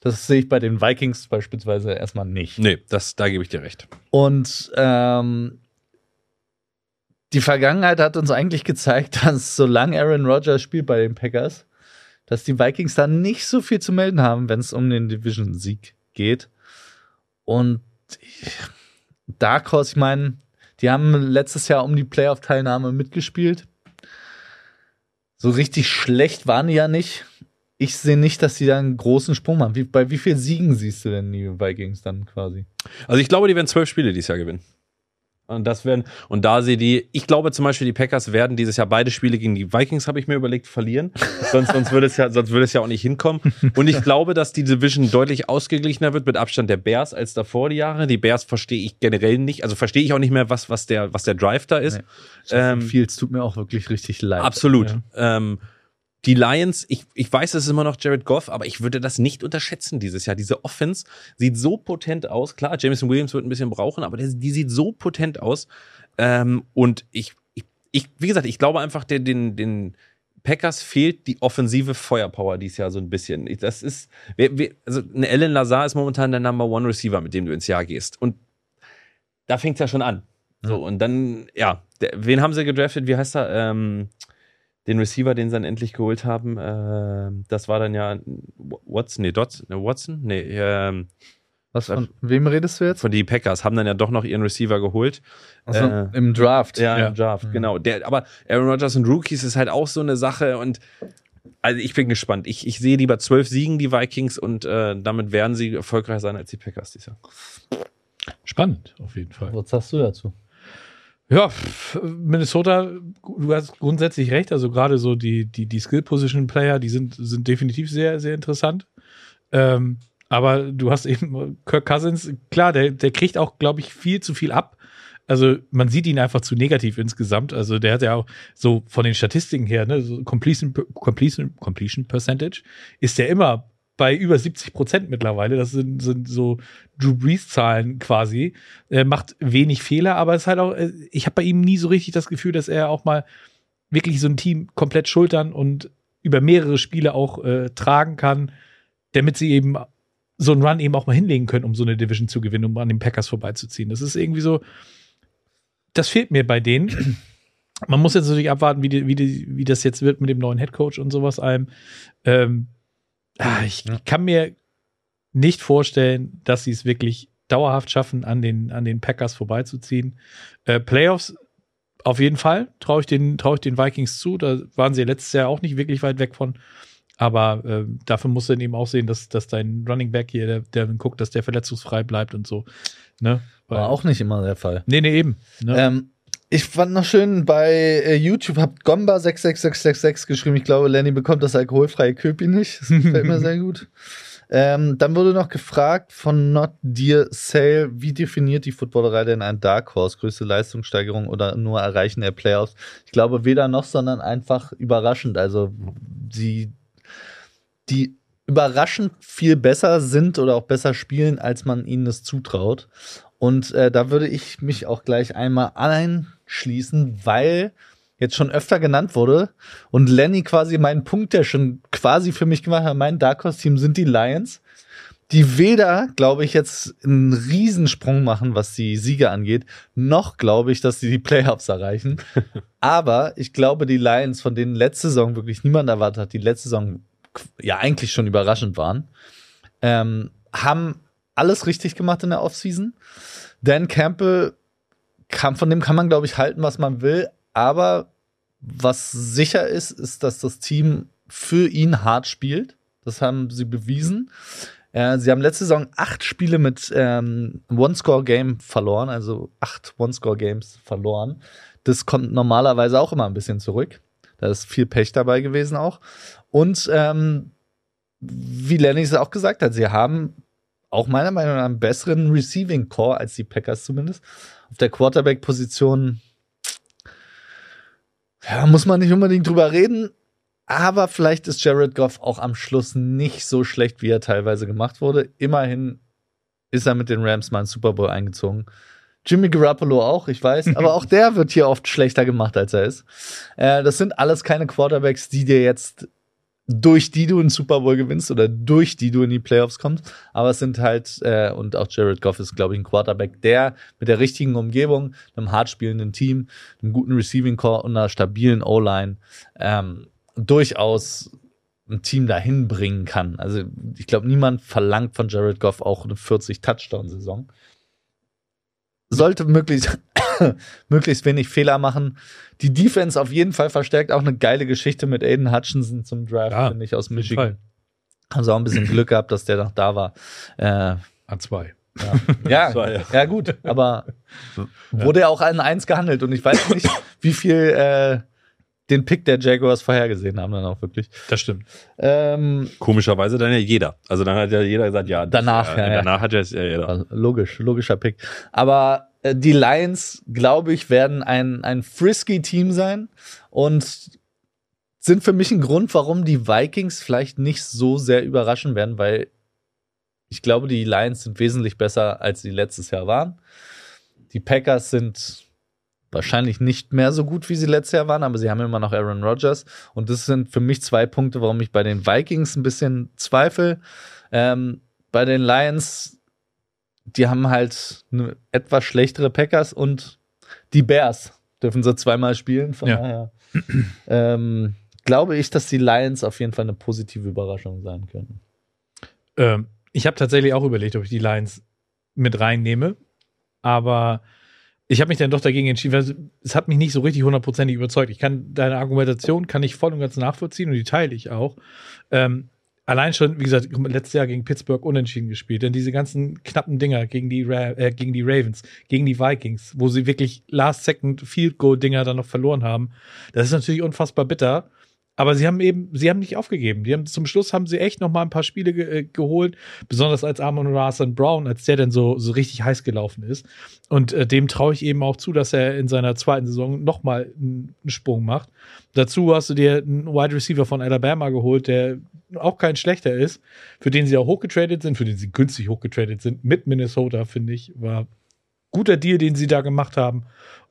S2: Das sehe ich bei den Vikings beispielsweise erstmal nicht.
S3: Nee, das, da gebe ich dir recht.
S2: Und ähm, die Vergangenheit hat uns eigentlich gezeigt, dass solange Aaron Rodgers spielt bei den Packers, dass die Vikings da nicht so viel zu melden haben, wenn es um den Division-Sieg geht. Und Dark Horse, ich meine, die haben letztes Jahr um die Playoff-Teilnahme mitgespielt. So richtig schlecht waren die ja nicht. Ich sehe nicht, dass sie da einen großen Sprung machen. Wie, bei wie vielen Siegen siehst du denn die Vikings dann quasi?
S3: Also ich glaube, die werden zwölf Spiele dieses Jahr gewinnen. Und das werden, und da sehe die, ich glaube zum Beispiel, die Packers werden dieses Jahr beide Spiele gegen die Vikings, habe ich mir überlegt, verlieren. sonst, sonst würde es ja, sonst würde es ja auch nicht hinkommen. Und ich glaube, dass die Division deutlich ausgeglichener wird mit Abstand der Bears als davor die Jahre. Die Bears verstehe ich generell nicht, also verstehe ich auch nicht mehr, was, was der, was der Drive da ist.
S2: Nee.
S3: Ähm,
S2: viel, es tut mir auch wirklich richtig leid.
S3: Absolut. Ähm, die Lions, ich, ich weiß, es ist immer noch Jared Goff, aber ich würde das nicht unterschätzen dieses Jahr. Diese Offense sieht so potent aus. Klar, Jameson Williams wird ein bisschen brauchen, aber der, die sieht so potent aus. Ähm, und ich, ich, ich, wie gesagt, ich glaube einfach, der, den, den Packers fehlt die offensive Feuerpower dieses Jahr so ein bisschen. Das ist, wir, wir, also eine Alan Lazar ist momentan der Number One Receiver, mit dem du ins Jahr gehst. Und da fängt es ja schon an. So, und dann, ja, der, wen haben sie gedraftet? Wie heißt er? Ähm, den Receiver, den sie dann endlich geholt haben, äh, das war dann ja Watson, nee, Dodson, ne, Watson? Nee, ähm,
S2: Was, von wem redest du jetzt?
S3: von die Packers haben dann ja doch noch ihren Receiver geholt.
S2: Also,
S3: äh,
S2: Im Draft.
S3: Ja,
S4: Ja.
S3: im Draft,
S2: Mhm.
S3: genau. Der, aber Aaron Rodgers und Rookies ist halt auch so eine Sache und also ich bin gespannt. Ich, ich sehe lieber zwölf Siegen die Vikings und äh, damit werden sie erfolgreicher sein als die Packers dieses Jahr.
S4: Spannend, auf jeden Fall.
S2: Was sagst du dazu?
S4: Ja, Minnesota, du hast grundsätzlich recht. Also gerade so die, die, die Skill-Position-Player, die sind, sind definitiv sehr, sehr interessant. Ähm, aber du hast eben Kirk Cousins, klar, der, der kriegt auch, glaube ich, viel zu viel ab. Also man sieht ihn einfach zu negativ insgesamt. Also der hat ja auch so von den Statistiken her, ne, so Completion, Completion, Completion Percentage ist der immer bei über 70 Prozent mittlerweile. Das sind, sind so Drew Brees-Zahlen quasi. Er macht wenig Fehler, aber es ist halt auch, äh, ich habe bei ihm nie so richtig das Gefühl, dass er auch mal wirklich so ein Team komplett schultern und über mehrere Spiele auch äh, tragen kann, damit sie eben so einen Run eben auch mal hinlegen können, um so eine Division zu gewinnen, um an den Packers vorbeizuziehen. Das ist irgendwie so, das fehlt mir bei denen. Man muss jetzt natürlich abwarten, wie, die, wie, die, wie das jetzt wird mit dem neuen Headcoach und sowas allem. Ähm, ich
S2: Ja.
S4: kann mir nicht vorstellen, dass sie es wirklich dauerhaft schaffen, an den, an den Packers vorbeizuziehen. Äh, Playoffs auf jeden Fall traue ich, den, trau ich den Vikings zu. Da waren sie ja letztes Jahr auch nicht wirklich weit weg von. Aber äh, dafür musst du dann eben auch sehen, dass, dass dein Running Back hier, der, der guckt, dass der verletzungsfrei bleibt und so. Ne?
S2: War auch nicht immer der Fall.
S4: Nee, nee, eben. Ne?
S2: Ähm, ich fand noch schön, bei äh, YouTube habt Gomba 66666 geschrieben. Ich glaube, Lenny bekommt das alkoholfreie Köpi nicht. Das gefällt mir sehr gut. Ähm, dann wurde noch gefragt von Not Dear Sale, wie definiert die Footballerei denn ein Dark Horse? Größte Leistungssteigerung oder nur Erreichen der Playoffs? Ich glaube weder noch, sondern einfach überraschend. Also sie, die überraschend viel besser sind oder auch besser spielen, als man ihnen es zutraut. Und äh, da würde ich mich auch gleich einmal einschließen, weil jetzt schon öfter genannt wurde und Lenny quasi meinen Punkt, der schon quasi für mich gemacht hat, mein Dark Horse Team sind die Lions, die weder, glaube ich, jetzt einen Riesensprung machen, was die Siege angeht, noch glaube ich, dass sie die Playoffs erreichen. Aber ich glaube, die Lions, von denen letzte Saison wirklich niemand erwartet hat, die letzte Saison ja eigentlich schon überraschend waren, ähm, haben alles richtig gemacht in der Offseason. Dan Campbell kann, von dem kann man, glaube ich, halten, was man will. Aber was sicher ist, ist, dass das Team für ihn hart spielt. Das haben sie bewiesen. Äh, sie haben letzte Saison acht Spiele mit ähm, One-Score-Game verloren, also acht One-Score-Games verloren. Das kommt normalerweise auch immer ein bisschen zurück. Da ist viel Pech dabei gewesen auch. Und ähm, wie Lenny es auch gesagt hat, sie haben auch meiner Meinung nach einen besseren Receiving Core als die Packers zumindest. Auf der Quarterback-Position ja, muss man nicht unbedingt drüber reden. Aber vielleicht ist Jared Goff auch am Schluss nicht so schlecht, wie er teilweise gemacht wurde. Immerhin ist er mit den Rams mal ins Super Bowl eingezogen. Jimmy Garoppolo auch, ich weiß, aber auch der wird hier oft schlechter gemacht, als er ist. Äh, das sind alles keine Quarterbacks, die dir jetzt durch die du einen Super Bowl gewinnst oder durch die du in die Playoffs kommst. Aber es sind halt, äh, und auch Jared Goff ist, glaube ich, ein Quarterback, der mit der richtigen Umgebung, einem hart spielenden Team, einem guten Receiving Core und einer stabilen O-Line ähm, durchaus ein Team dahin bringen kann. Also ich glaube, niemand verlangt von Jared Goff auch eine 40-Touchdown-Saison. Sollte möglichst, möglichst wenig Fehler machen. Die Defense auf jeden Fall verstärkt. Auch eine geile Geschichte mit Aiden Hutchinson zum Draft,
S4: Ja,
S2: finde ich, aus
S4: Fall.
S2: Michigan. Haben sie auch ein bisschen Glück gehabt, dass der noch da war. Äh,
S4: A2.
S2: ja,
S3: Das ja-
S2: ja, gut, aber wurde ja auch an eins gehandelt und ich weiß nicht, wie viel äh, den Pick der Jaguars vorhergesehen haben dann auch wirklich.
S4: Das stimmt.
S2: Ähm,
S3: Komischerweise dann ja jeder. Also dann hat ja jeder gesagt, ja.
S2: Danach, ja, ja.
S3: Danach hat ja ja jeder.
S2: also logisch, logischer Pick. Aber äh, die Lions, glaube ich, werden ein, ein frisky Team sein und sind für mich ein Grund, warum die Vikings vielleicht nicht so sehr überraschen werden, weil ich glaube, die Lions sind wesentlich besser, als sie letztes Jahr waren. Die Packers sind wahrscheinlich nicht mehr so gut, wie sie letztes Jahr waren, aber sie haben immer noch Aaron Rodgers. Und das sind für mich zwei Punkte, warum ich bei den Vikings ein bisschen zweifle. Ähm, bei den Lions, die haben halt eine etwas schlechtere Packers und die Bears dürfen sie zweimal spielen. Von
S4: Ja.
S2: daher ähm, glaube ich, dass die Lions auf jeden Fall eine positive Überraschung sein können.
S4: Ähm, ich habe tatsächlich auch überlegt, ob ich die Lions mit reinnehme, aber ich habe mich dann doch dagegen entschieden, weil es hat mich nicht so richtig hundertprozentig überzeugt. Ich kann deine Argumentation kann ich voll und ganz nachvollziehen und die teile ich auch. Ähm, allein schon, wie gesagt, letztes Jahr gegen Pittsburgh unentschieden gespielt, denn diese ganzen knappen Dinger gegen die, Ra äh, gegen die Ravens, gegen die Vikings, wo sie wirklich Last-Second Field Goal Dinger dann noch verloren haben, das ist natürlich unfassbar bitter. Aber sie haben eben, sie haben nicht aufgegeben. Die haben zum Schluss haben sie echt noch mal ein paar Spiele ge äh, geholt, besonders als Amon Rasan Brown, als der dann so, so richtig heiß gelaufen ist. Und äh, dem traue ich eben auch zu, dass er in seiner zweiten Saison noch mal einen, Sprung macht. Dazu hast du dir einen Wide Receiver von Alabama geholt, der auch kein schlechter ist, für den sie auch hochgetradet sind, für den sie günstig hochgetradet sind, mit Minnesota, finde ich, war guter Deal, den sie da gemacht haben.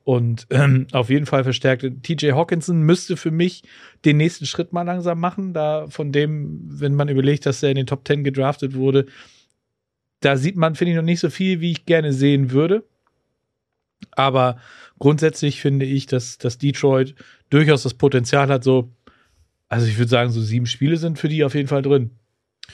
S4: Und ähm, auf jeden Fall verstärkt. TJ Hawkinson müsste für mich den nächsten Schritt mal langsam machen. Da von dem, wenn man überlegt, dass er in den Top 10 gedraftet wurde, da sieht man, finde ich, noch nicht so viel, wie ich gerne sehen würde. Aber grundsätzlich finde ich, dass, dass Detroit durchaus das Potenzial hat, so, also ich würde sagen, so sieben Spiele sind für die auf jeden Fall drin,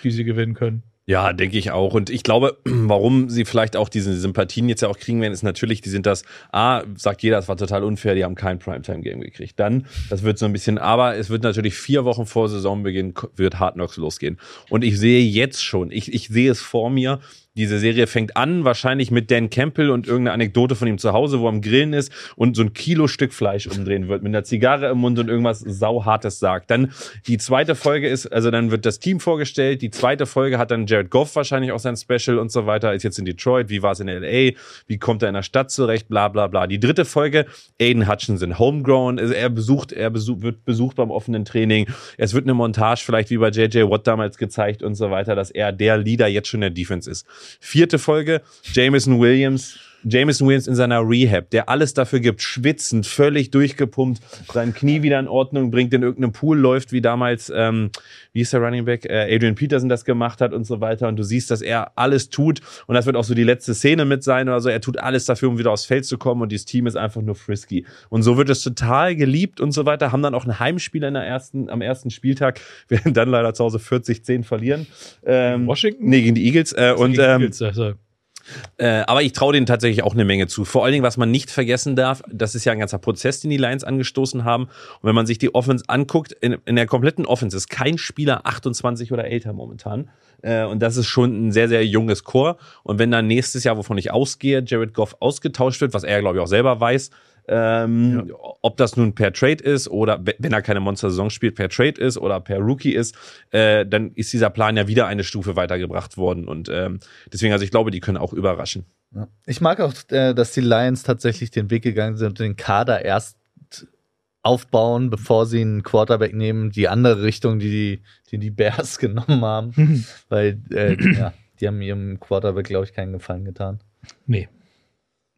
S4: die sie gewinnen können.
S3: Ja, denke ich auch. Und ich glaube, warum sie vielleicht auch diese Sympathien jetzt ja auch kriegen werden, ist natürlich, die sind das, A, sagt jeder, es war total unfair, die haben kein Primetime-Game gekriegt. Dann, das wird so ein bisschen, aber es wird natürlich vier Wochen vor Saisonbeginn, wird Hard Knocks losgehen. Und ich sehe jetzt schon, ich, ich sehe es vor mir, diese Serie fängt an, wahrscheinlich mit Dan Campbell und irgendeine Anekdote von ihm zu Hause, wo er am Grillen ist und so ein Kilo Stück Fleisch umdrehen wird, mit einer Zigarre im Mund und irgendwas sauhartes sagt. Dann die zweite Folge ist, also dann wird das Team vorgestellt, die zweite Folge hat dann Jared Goff wahrscheinlich auch sein Special und so weiter, ist jetzt in Detroit, wie war es in LA, wie kommt er in der Stadt zurecht, bla bla bla. Die dritte Folge, Aiden Hutchinson, homegrown, also er besucht, er besucht, wird besucht beim offenen Training, es wird eine Montage vielleicht wie bei JJ Watt damals gezeigt und so weiter, dass er der Leader jetzt schon in der Defense ist. Vierte Folge, Jameson Williams. Jameson Williams in seiner Rehab, der alles dafür gibt, schwitzend, völlig durchgepumpt, sein Knie wieder in Ordnung bringt, in irgendeinem Pool läuft, wie damals, ähm, wie ist der Running Back, äh, Adrian Peterson das gemacht hat und so weiter. Und du siehst, dass er alles tut. Und das wird auch so die letzte Szene mit sein oder so. Er tut alles dafür, um wieder aufs Feld zu kommen. Und dieses Team ist einfach nur frisky. Und so wird es total geliebt und so weiter. Haben dann auch ein Heimspiel in der ersten, am ersten Spieltag, werden dann leider zu Hause 40-10 verlieren. Ähm,
S4: Washington?
S3: Nee, gegen die Eagles. Äh, und ähm,
S4: Eagles, also,
S3: äh, aber ich traue denen tatsächlich auch eine Menge zu. Vor allen Dingen, was man nicht vergessen darf, das ist ja ein ganzer Prozess, den die Lions angestoßen haben. Und wenn man sich die Offense anguckt, in, in der kompletten Offense ist kein Spieler 28 oder älter momentan. Äh, und das ist schon ein sehr, sehr junges Chor. Und wenn dann nächstes Jahr, wovon ich ausgehe, Jared Goff ausgetauscht wird, was er, glaube ich, auch selber weiß, Ähm, ja. Ob das nun per Trade ist oder wenn er keine Monster-Saison spielt, per Trade ist oder per Rookie ist, äh, dann ist dieser Plan ja wieder eine Stufe weitergebracht worden. Und ähm, deswegen, also ich glaube, die können auch überraschen.
S2: Ja. Ich mag auch, äh, dass die Lions tatsächlich den Weg gegangen sind und den Kader erst aufbauen, bevor sie einen Quarterback nehmen, die andere Richtung, die die, die, Bears genommen haben. Weil, äh, ja, die haben ihrem Quarterback, glaube ich, keinen Gefallen getan.
S4: Nee.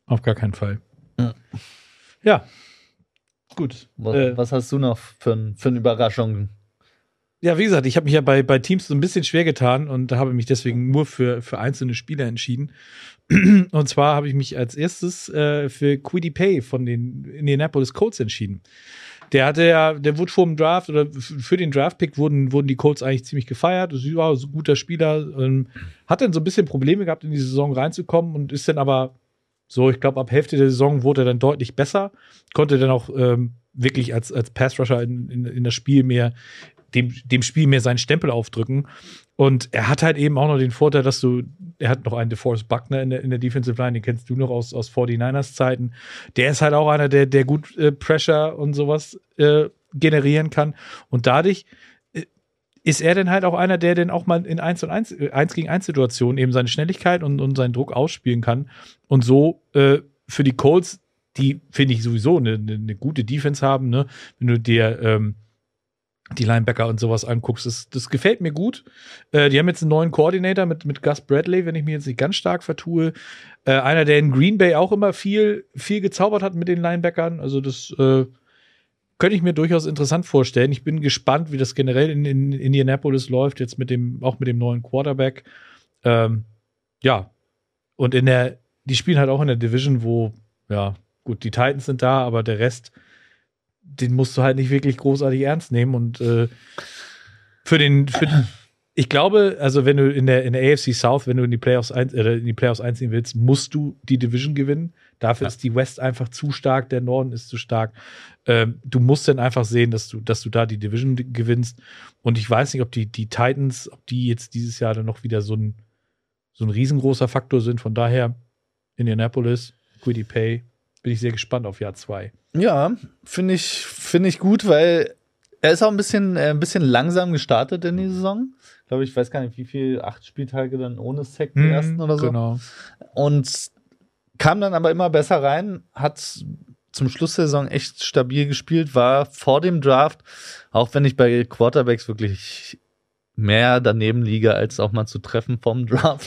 S4: Auf gar keinen Fall. Ja. Ja. Gut.
S2: Was, äh, was, hast du noch für, für eine Überraschung?
S4: Ja, wie gesagt, ich habe mich ja bei, bei Teams so ein bisschen schwer getan und habe mich deswegen nur für, für einzelne Spieler entschieden. Und zwar habe ich mich als erstes äh, für Quiddy Pay von den Indianapolis Colts entschieden. Der hatte ja, der wurde vor dem Draft oder für den Draft-Pick wurden, wurden die Colts eigentlich ziemlich gefeiert. Das war so ein guter Spieler. Ähm, hat dann so ein bisschen Probleme gehabt, in die Saison reinzukommen und ist dann aber so, ich glaube, ab Hälfte der Saison wurde er dann deutlich besser. Konnte dann auch ähm, wirklich als, als Pass-Rusher in, in, in das Spiel mehr, dem, dem Spiel mehr seinen Stempel aufdrücken. Und er hat halt eben auch noch den Vorteil, dass du, er hat noch einen DeForest Buckner in der, in der Defensive Line, den kennst du noch aus, aus 49ers Zeiten. Der ist halt auch einer, der, der gut äh, Pressure und sowas äh, generieren kann. Und dadurch ist er dann halt auch einer, der dann auch mal in 1 und 1, 1 äh, gegen 1 Situationen eben seine Schnelligkeit und, und seinen Druck ausspielen kann. Und so äh, für die Colts, die finde ich sowieso eine, eine, eine, gute Defense haben, ne? Wenn du dir ähm, die Linebacker und sowas anguckst. Das, das gefällt mir gut. Äh, die haben jetzt einen neuen Koordinator mit, mit Gus Bradley, wenn ich mich jetzt nicht ganz stark vertue. Äh, einer, der in Green Bay auch immer viel, viel gezaubert hat mit den Linebackern. Also das äh, könnte ich mir durchaus interessant vorstellen. Ich bin gespannt, wie das generell in, in Indianapolis läuft, jetzt mit dem, auch mit dem neuen Quarterback. Ähm, ja. Und in der, die spielen halt auch in der Division, wo, ja, gut, die Titans sind da, aber der Rest den musst du halt nicht wirklich großartig ernst nehmen. Und äh, für den, für den, ich glaube, also wenn du in der, in der AFC South, wenn du in die Playoffs, ein, äh, in die Playoffs einziehen willst, musst du die Division gewinnen. Dafür ja. ist die West einfach zu stark, der Norden ist zu stark. Ähm, du musst dann einfach sehen, dass du, dass du da die Division gewinnst. Und ich weiß nicht, ob die, die Titans, ob die jetzt dieses Jahr dann noch wieder so ein, so ein riesengroßer Faktor sind. Von daher, Indianapolis, Quiddy Pay, bin ich sehr gespannt auf Jahr zwei.
S2: Ja, finde ich, finde ich gut, weil er ist auch ein bisschen, äh, ein bisschen langsam gestartet in die Saison. Ich glaube, ich weiß gar nicht, wie viel, acht Spieltage dann ohne Sack die mhm, ersten oder so. Genau. Und kam dann aber immer besser rein, hat zum Schluss der Saison echt stabil gespielt, war vor dem Draft, auch wenn ich bei Quarterbacks wirklich mehr daneben liege, als auch mal zu treffen vom Draft.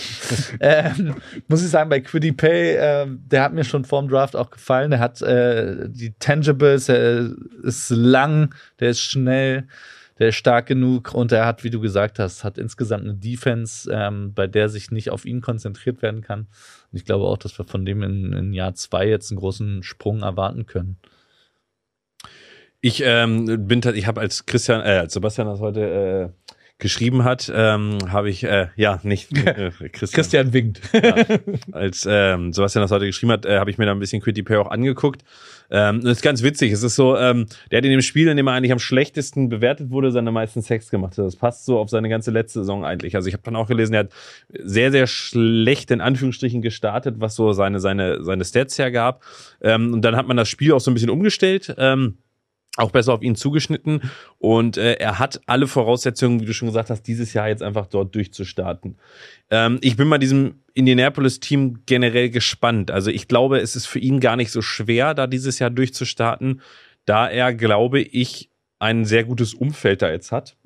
S2: ähm, muss ich sagen, bei Quiddy Pay, äh, der hat mir schon vorm Draft auch gefallen. Der hat äh, die Tangibles, er ist lang, der ist schnell, der ist stark genug und er hat, wie du gesagt hast, hat insgesamt eine Defense, ähm, bei der sich nicht auf ihn konzentriert werden kann. Und ich glaube auch, dass wir von dem in, in Jahr zwei jetzt einen großen Sprung erwarten können.
S3: Ich ähm, bin, ich habe als Christian, äh, als Sebastian das heute äh, geschrieben hat, ähm, habe ich, äh, ja, nicht
S4: äh, Christian. Christian winkt.
S3: ja, als ähm, Sebastian das heute geschrieben hat, äh, habe ich mir da ein bisschen Quitty Pay auch angeguckt. Ähm, das ist ganz witzig. Es ist so, ähm, der hat in dem Spiel, in dem er eigentlich am schlechtesten bewertet wurde, seine meisten Sex gemacht. Das passt so auf seine ganze letzte Saison eigentlich. Also ich habe dann auch gelesen, er hat sehr, sehr schlecht in Anführungsstrichen gestartet, was so seine, seine, seine Stats hergab. Ähm, und dann hat man das Spiel auch so ein bisschen umgestellt. Ähm, auch besser auf ihn zugeschnitten und äh, er hat alle Voraussetzungen, wie du schon gesagt hast, dieses Jahr jetzt einfach dort durchzustarten. Ähm, ich bin bei diesem Indianapolis-Team generell gespannt. Also ich glaube, es ist für ihn gar nicht so schwer, da dieses Jahr durchzustarten, da er, glaube ich, ein sehr gutes Umfeld da jetzt hat.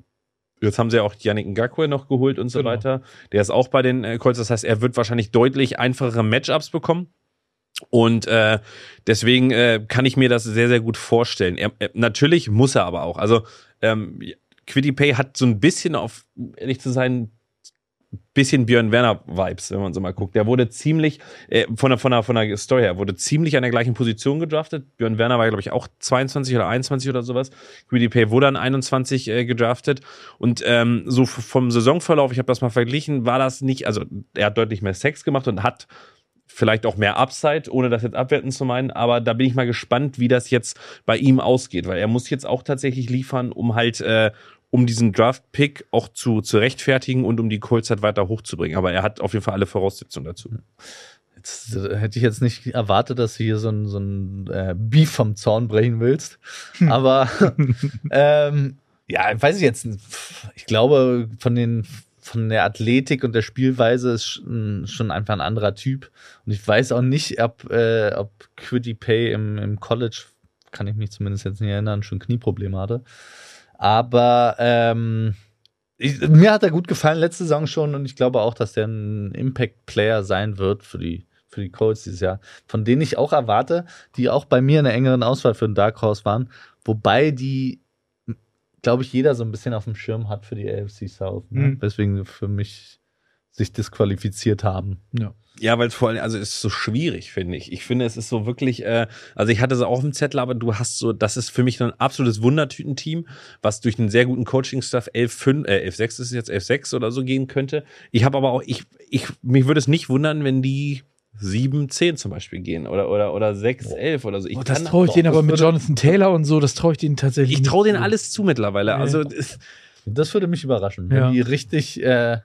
S3: Jetzt haben sie ja auch Yannick Ngakwe noch geholt und so genau. weiter. Der ist auch bei den äh, Colts. Das heißt, er wird wahrscheinlich deutlich einfachere Matchups bekommen. Und äh, deswegen äh, kann ich mir das sehr, sehr gut vorstellen. Er, er, natürlich muss er aber auch. Also ähm, Quiddy Pay hat so ein bisschen auf, ehrlich zu sein, bisschen Björn Werner Vibes, wenn man so mal guckt. Der wurde ziemlich äh, von der von der von der Story her wurde ziemlich an der gleichen Position gedraftet. Björn Werner war glaube ich auch 22 oder 21 oder sowas. Greedy wurde an 21 äh, gedraftet und ähm, so vom Saisonverlauf, ich habe das mal verglichen, war das nicht, also er hat deutlich mehr Sex gemacht und hat vielleicht auch mehr Upside, ohne das jetzt abwerten zu meinen. Aber da bin ich mal gespannt, wie das jetzt bei ihm ausgeht, weil er muss jetzt auch tatsächlich liefern, um halt, äh, um diesen Draft-Pick auch zu, zu rechtfertigen und um die Colts halt weiter hochzubringen. Aber er hat auf jeden Fall alle Voraussetzungen dazu.
S2: Jetzt äh, hätte ich jetzt nicht erwartet, dass du hier so ein, so ein äh, Beef vom Zaun brechen willst. Aber ähm, ja, weiß ich jetzt. Ich glaube, von den von der Athletik und der Spielweise ist schon, schon einfach ein anderer Typ. Und ich weiß auch nicht, ob, äh, ob Quiddy Pay im, im College, kann ich mich zumindest jetzt nicht erinnern, schon Knieprobleme hatte. Aber ähm, ich, mir hat er gut gefallen letzte Saison schon und ich glaube auch, dass der ein Impact-Player sein wird für die, für die Colts dieses Jahr, von denen ich auch erwarte, die auch bei mir in der engeren Auswahl für den Dark Horse waren, wobei die, glaube ich, jeder so ein bisschen auf dem Schirm hat für die AFC South, ne?
S4: Mhm.
S2: weswegen sie für mich sich disqualifiziert haben.
S4: Ja.
S3: Ja, weil es vor allem, also es ist so schwierig, finde ich. Ich finde, es ist so wirklich, äh, also ich hatte es auch im Zettel, aber du hast so, das ist für mich ein absolutes Wundertütenteam, was durch einen sehr guten Coaching-Staff 11-5, äh, 11-6 ist es jetzt 11-6 oder so gehen könnte. Ich habe aber auch, ich, ich, mich würde es nicht wundern, wenn die 7-10 zum Beispiel gehen oder, oder, oder 6-11 oder so. Ich
S4: Oh, das traue ich denen
S2: das
S4: aber mit Jonathan Taylor und so, das traue ich denen tatsächlich
S3: ich traue denen
S4: zu.
S3: alles zu mittlerweile.
S4: Ja.
S3: Also, es-
S2: Das würde mich überraschen.
S4: Ja.
S2: Wenn die richtig äh,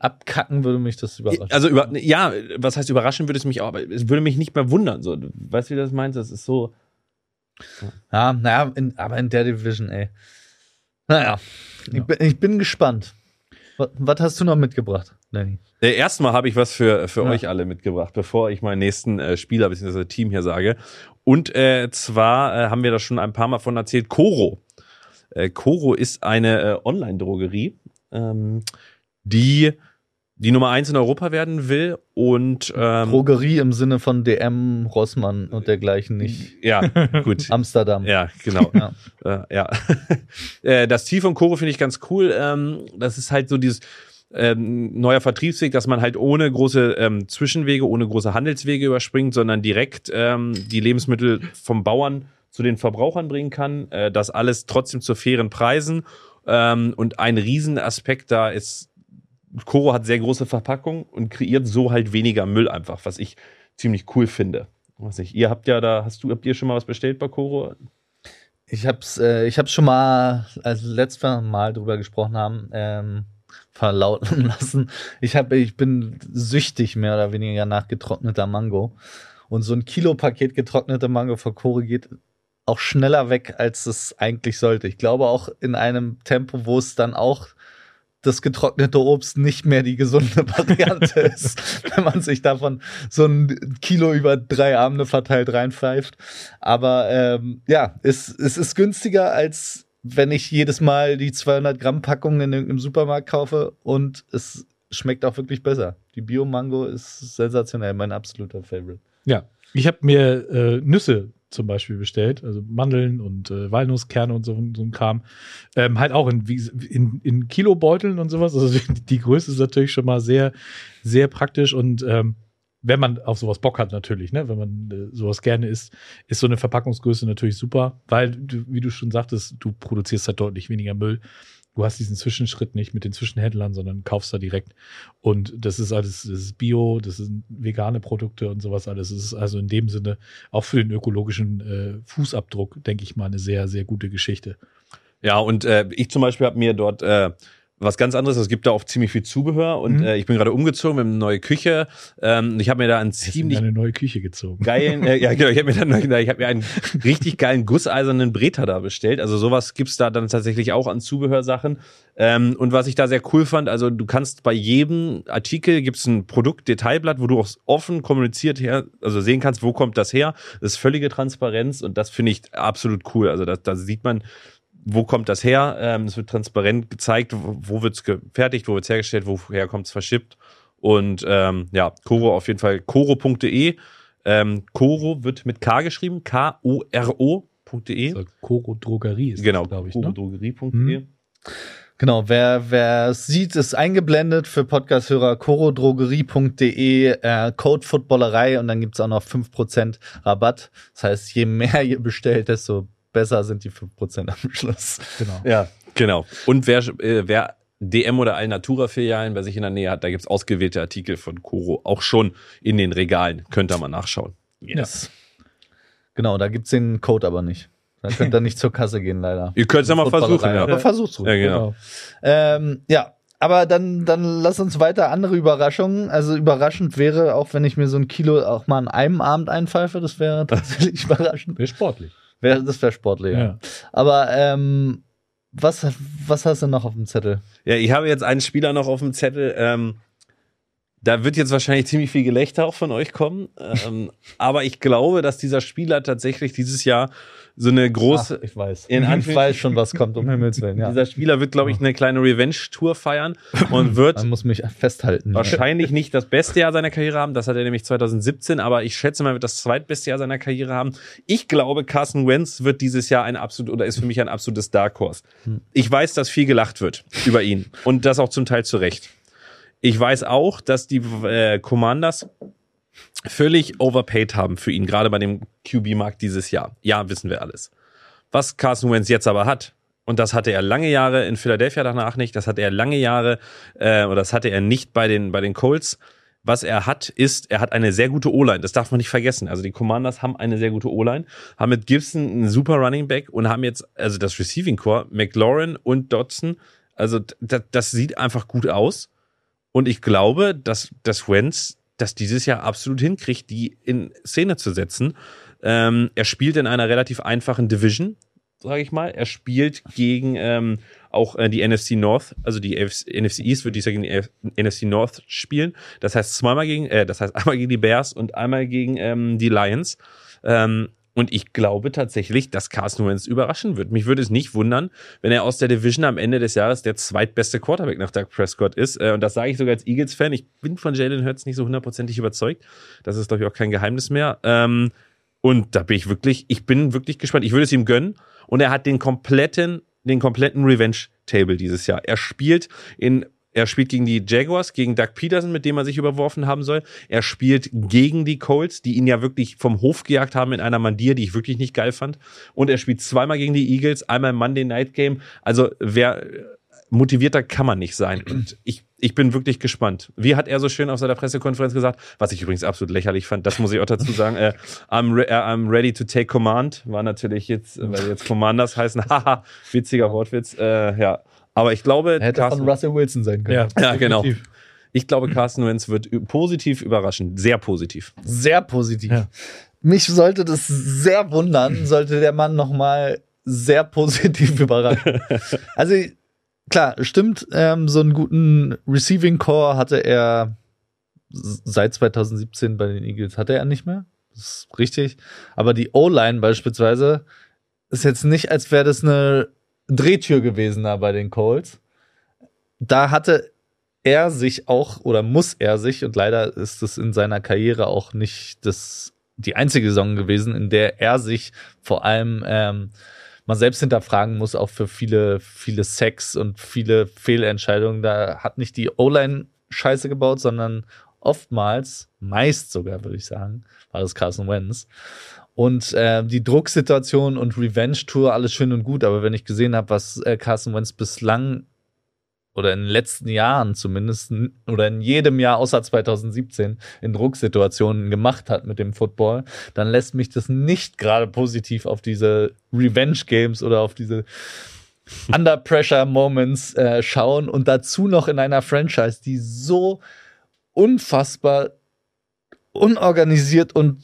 S2: abkacken, würde mich das überraschen.
S3: also über, ja, was heißt überraschen würde es mich auch, aber es würde mich nicht mehr wundern. So, Du weißt du, wie du das meinst? Das ist so.
S2: Ja, naja, in, aber in der Division, ey. Naja, ich, bin, ich bin gespannt. Was, was hast du noch mitgebracht,
S3: Äh, Erstmal habe ich was für, für
S2: Ja.
S3: euch alle mitgebracht, bevor ich meinen nächsten äh, Spieler bzw. Team hier sage. Und äh, zwar äh, haben wir da schon ein paar Mal von erzählt, Coro. Äh, Coro ist eine äh, Online-Drogerie, ähm, die die Nummer eins in Europa werden will und ähm,
S2: Drogerie im Sinne von DM, Rossmann und dergleichen, nicht
S3: ja, gut.
S2: Amsterdam.
S3: Ja, genau.
S2: Ja.
S3: Äh, ja. Äh, das Ziel von Koro finde ich ganz cool. Ähm, das ist halt so dieses ähm, neuer Vertriebsweg, dass man halt ohne große ähm, Zwischenwege, ohne große Handelswege überspringt, sondern direkt ähm, die Lebensmittel vom Bauern zu den Verbrauchern bringen kann. Äh, das alles trotzdem zu fairen Preisen. Ähm, und ein Riesenaspekt da ist, Koro hat sehr große Verpackungen und kreiert so halt weniger Müll einfach, was ich ziemlich cool finde. Was ich, ihr habt ja da, hast du, habt ihr schon mal was bestellt bei Koro?
S2: Ich hab's, äh, ich hab's schon mal, als letztes Mal drüber gesprochen haben, ähm, verlauten lassen. Ich hab, ich bin süchtig mehr oder weniger nach getrockneter Mango. Und so ein Kilo-Paket getrocknete Mango von Kore geht auch schneller weg, als es eigentlich sollte. Ich glaube auch in einem Tempo, wo es dann auch das getrocknete Obst nicht mehr die gesunde Variante ist, wenn man sich davon so ein Kilo über drei Abende verteilt reinpfeift. Aber ähm, ja, es, es ist günstiger, als wenn ich jedes Mal die 200 Gramm Packung in irgendeinem Supermarkt kaufe und es schmeckt auch wirklich besser. Die Bio-Mango ist sensationell, mein absoluter Favorite.
S4: Ja, ich habe mir äh, Nüsse zum Beispiel bestellt, also Mandeln und äh, Walnusskerne und so, so ein Kram. Ähm, halt auch in, in, in Kilobeuteln und sowas. Also die Größe ist natürlich schon mal sehr, sehr praktisch und ähm, wenn man auf sowas Bock hat, natürlich, ne, wenn man äh, sowas gerne isst, ist so eine Verpackungsgröße natürlich super, weil, du, wie du schon sagtest, du produzierst halt deutlich weniger Müll. Du hast diesen Zwischenschritt nicht mit den Zwischenhändlern, sondern kaufst da direkt. Und das ist alles, das ist Bio, das sind vegane Produkte und sowas alles. Es ist also in dem Sinne auch für den ökologischen äh, Fußabdruck, denke ich mal, eine sehr, sehr gute Geschichte.
S3: Ja, und äh, ich zum Beispiel habe mir dort äh, was ganz anderes. Es gibt da auch ziemlich viel Zubehör und
S4: Mhm.
S3: äh, ich bin gerade umgezogen, wir haben eine neue Küche. Ähm, ich habe mir da einen ziemlich
S4: eine neue Küche gezogen.
S3: geilen, äh, ja genau, ich habe mir dann, ich habe mir einen richtig geilen gusseisernen Breter da bestellt. Also sowas gibt's da dann tatsächlich auch an Zubehörsachen. Ähm, und was ich da sehr cool fand, also du kannst bei jedem Artikel gibt's ein Produktdetailblatt, wo du auch offen kommuniziert her, also sehen kannst, wo kommt das her. Das ist völlige Transparenz und das finde ich absolut cool. Also da, da sieht man, wo kommt das her? Ähm, es wird transparent gezeigt, wo, wo wird's gefertigt, wo wird's hergestellt, woher kommt's verschippt. Und ähm, ja, Koro auf jeden Fall, koro.de. Ähm, Koro wird mit K geschrieben, K-O-R-O.de.
S4: Also Koro Drogerie ist
S3: Genau,
S4: das, glaube ich. Ne?
S3: korodrogerie.de.
S4: Mhm.
S2: Genau, wer, wer es sieht, ist eingeblendet für Podcast-Hörer chorodrogerie.de, äh, Code Footballerei und dann gibt's auch noch 5% Rabatt. Das heißt, je mehr ihr bestellt, desto besser sind die 5% am Schluss.
S4: Genau.
S3: Ja, genau. Und wer, äh, wer DM oder Alnatura-Filialen bei sich in der Nähe hat, da gibt's ausgewählte Artikel von Koro auch schon in den Regalen. Könnt ihr mal nachschauen.
S2: Yes. Genau, da gibt's den Code aber nicht. Da könnt ihr nicht zur Kasse gehen, leider.
S3: Ihr könnt es ja mal versuchen, ja.
S2: Aber versucht's ruhig.
S3: Ja, genau.
S2: Ähm, ja, aber dann, dann lass uns weiter andere Überraschungen. Also überraschend wäre, auch wenn ich mir so ein Kilo auch mal an einem Abend einpfeife, das wäre tatsächlich überraschend.
S4: Wäre sportlich.
S2: Wär, das wäre sportlich, ja.
S4: Ja.
S2: Aber ähm, was, was hast du noch auf dem Zettel?
S3: Ja, ich habe jetzt einen Spieler noch auf dem Zettel. Ähm, da wird jetzt wahrscheinlich ziemlich viel Gelächter auch von euch kommen. Ähm, aber ich glaube, dass dieser Spieler tatsächlich dieses Jahr so eine große.
S2: Ach, ich weiß.
S3: In
S2: ich
S3: Anführungs-
S2: weiß schon, was kommt, um Himmels Willen. Ja.
S3: Dieser Spieler wird, glaube ich, eine kleine Revenge-Tour feiern und wird
S2: Man muss mich festhalten.
S3: wahrscheinlich nicht das beste Jahr seiner Karriere haben. Das hat er nämlich 2017, aber ich schätze mal, wird das zweitbeste Jahr seiner Karriere haben. Ich glaube, Carson Wentz wird dieses Jahr ein absolut oder ist für mich ein absolutes Dark Horse. Ich weiß, dass viel gelacht wird über ihn und das auch zum Teil zu Recht. Ich weiß auch, dass die äh, Commanders völlig overpaid haben für ihn, gerade bei dem QB-Markt dieses Jahr. Ja, wissen wir alles. Was Carson Wentz jetzt aber hat, und das hatte er lange Jahre in Philadelphia danach nicht, das hatte er lange Jahre, äh, oder das hatte er nicht bei den, bei den Colts. Was er hat, ist, er hat eine sehr gute O-Line. Das darf man nicht vergessen. Also die Commanders haben eine sehr gute O-Line, haben mit Gibson einen super Running Back und haben jetzt, also das Receiving Core, McLaurin und Dodson. Also das, sieht einfach gut aus. Und ich glaube, dass, dass Wentz das dieses Jahr absolut hinkriegt, die in Szene zu setzen. Ähm, er spielt in einer relativ einfachen Division, sage ich mal. Er spielt gegen ähm, auch äh, die NFC North, also die AFC, NFC East würde ich sagen, die NFC North spielen. Das heißt zweimal gegen, äh, das heißt einmal gegen die Bears und einmal gegen ähm, die Lions. Ähm, und ich glaube tatsächlich, dass Carson Wentz überraschen wird. Mich würde es nicht wundern, wenn er aus der Division am Ende des Jahres der zweitbeste Quarterback nach Doug Prescott ist. Äh, Und das sage ich sogar als Eagles-Fan. Ich bin von Jalen Hurts nicht so hundertprozentig überzeugt. Das ist, glaube ich, auch kein Geheimnis mehr. Ähm, Und da bin ich wirklich, ich bin wirklich gespannt. Ich würde es ihm gönnen. Und er hat den kompletten, den kompletten Revenge-Table dieses Jahr. Er spielt in er spielt gegen die Jaguars, gegen Doug Peterson, mit dem er sich überworfen haben soll. Er spielt gegen die Colts, die ihn ja wirklich vom Hof gejagt haben in einer Mandier, die ich wirklich nicht geil fand. Und er spielt zweimal gegen die Eagles, einmal im Monday Night Game. Also wer motivierter kann man nicht sein. Und ich, ich bin wirklich gespannt. Wie hat er so schön auf seiner Pressekonferenz gesagt, was ich übrigens absolut lächerlich fand, das muss ich auch dazu sagen, äh, I'm, re äh, I'm ready to take command, war natürlich jetzt, weil jetzt Commanders heißen, haha, witziger Wortwitz, äh, ja. Aber ich glaube,
S2: Hätte
S3: Carsten-
S2: von Russell Wilson sein können.
S4: Ja,
S3: Ja, genau. ich glaube, Carsten Wentz wird positiv überraschen. Sehr positiv.
S2: Sehr positiv.
S4: Ja.
S2: Mich sollte das sehr wundern, sollte der Mann noch mal sehr positiv überraschen. also klar, stimmt, ähm, so einen guten Receiving Core hatte er seit 2017 bei den Eagles hatte er nicht mehr. Das ist richtig. Aber die O-Line beispielsweise ist jetzt nicht, als wäre das eine Drehtür gewesen da bei den Colts. Da hatte er sich auch oder muss er sich und leider ist es in seiner Karriere auch nicht das die einzige Saison gewesen, in der er sich vor allem ähm, mal selbst hinterfragen muss, auch für viele, viele Sex und viele Fehlentscheidungen. Da hat nicht die O-Line Scheiße gebaut, sondern oftmals, meist sogar, würde ich sagen, war das Carson Wentz. Und äh, die Drucksituation und Revenge-Tour, alles schön und gut, aber wenn ich gesehen habe, was äh, Carson Wentz bislang oder in den letzten Jahren zumindest oder in jedem Jahr außer 2017 in Drucksituationen gemacht hat mit dem Football, dann lässt mich das nicht gerade positiv auf diese Revenge Games oder auf diese Under Pressure Moments äh, schauen. Und dazu noch in einer Franchise, die so unfassbar unorganisiert und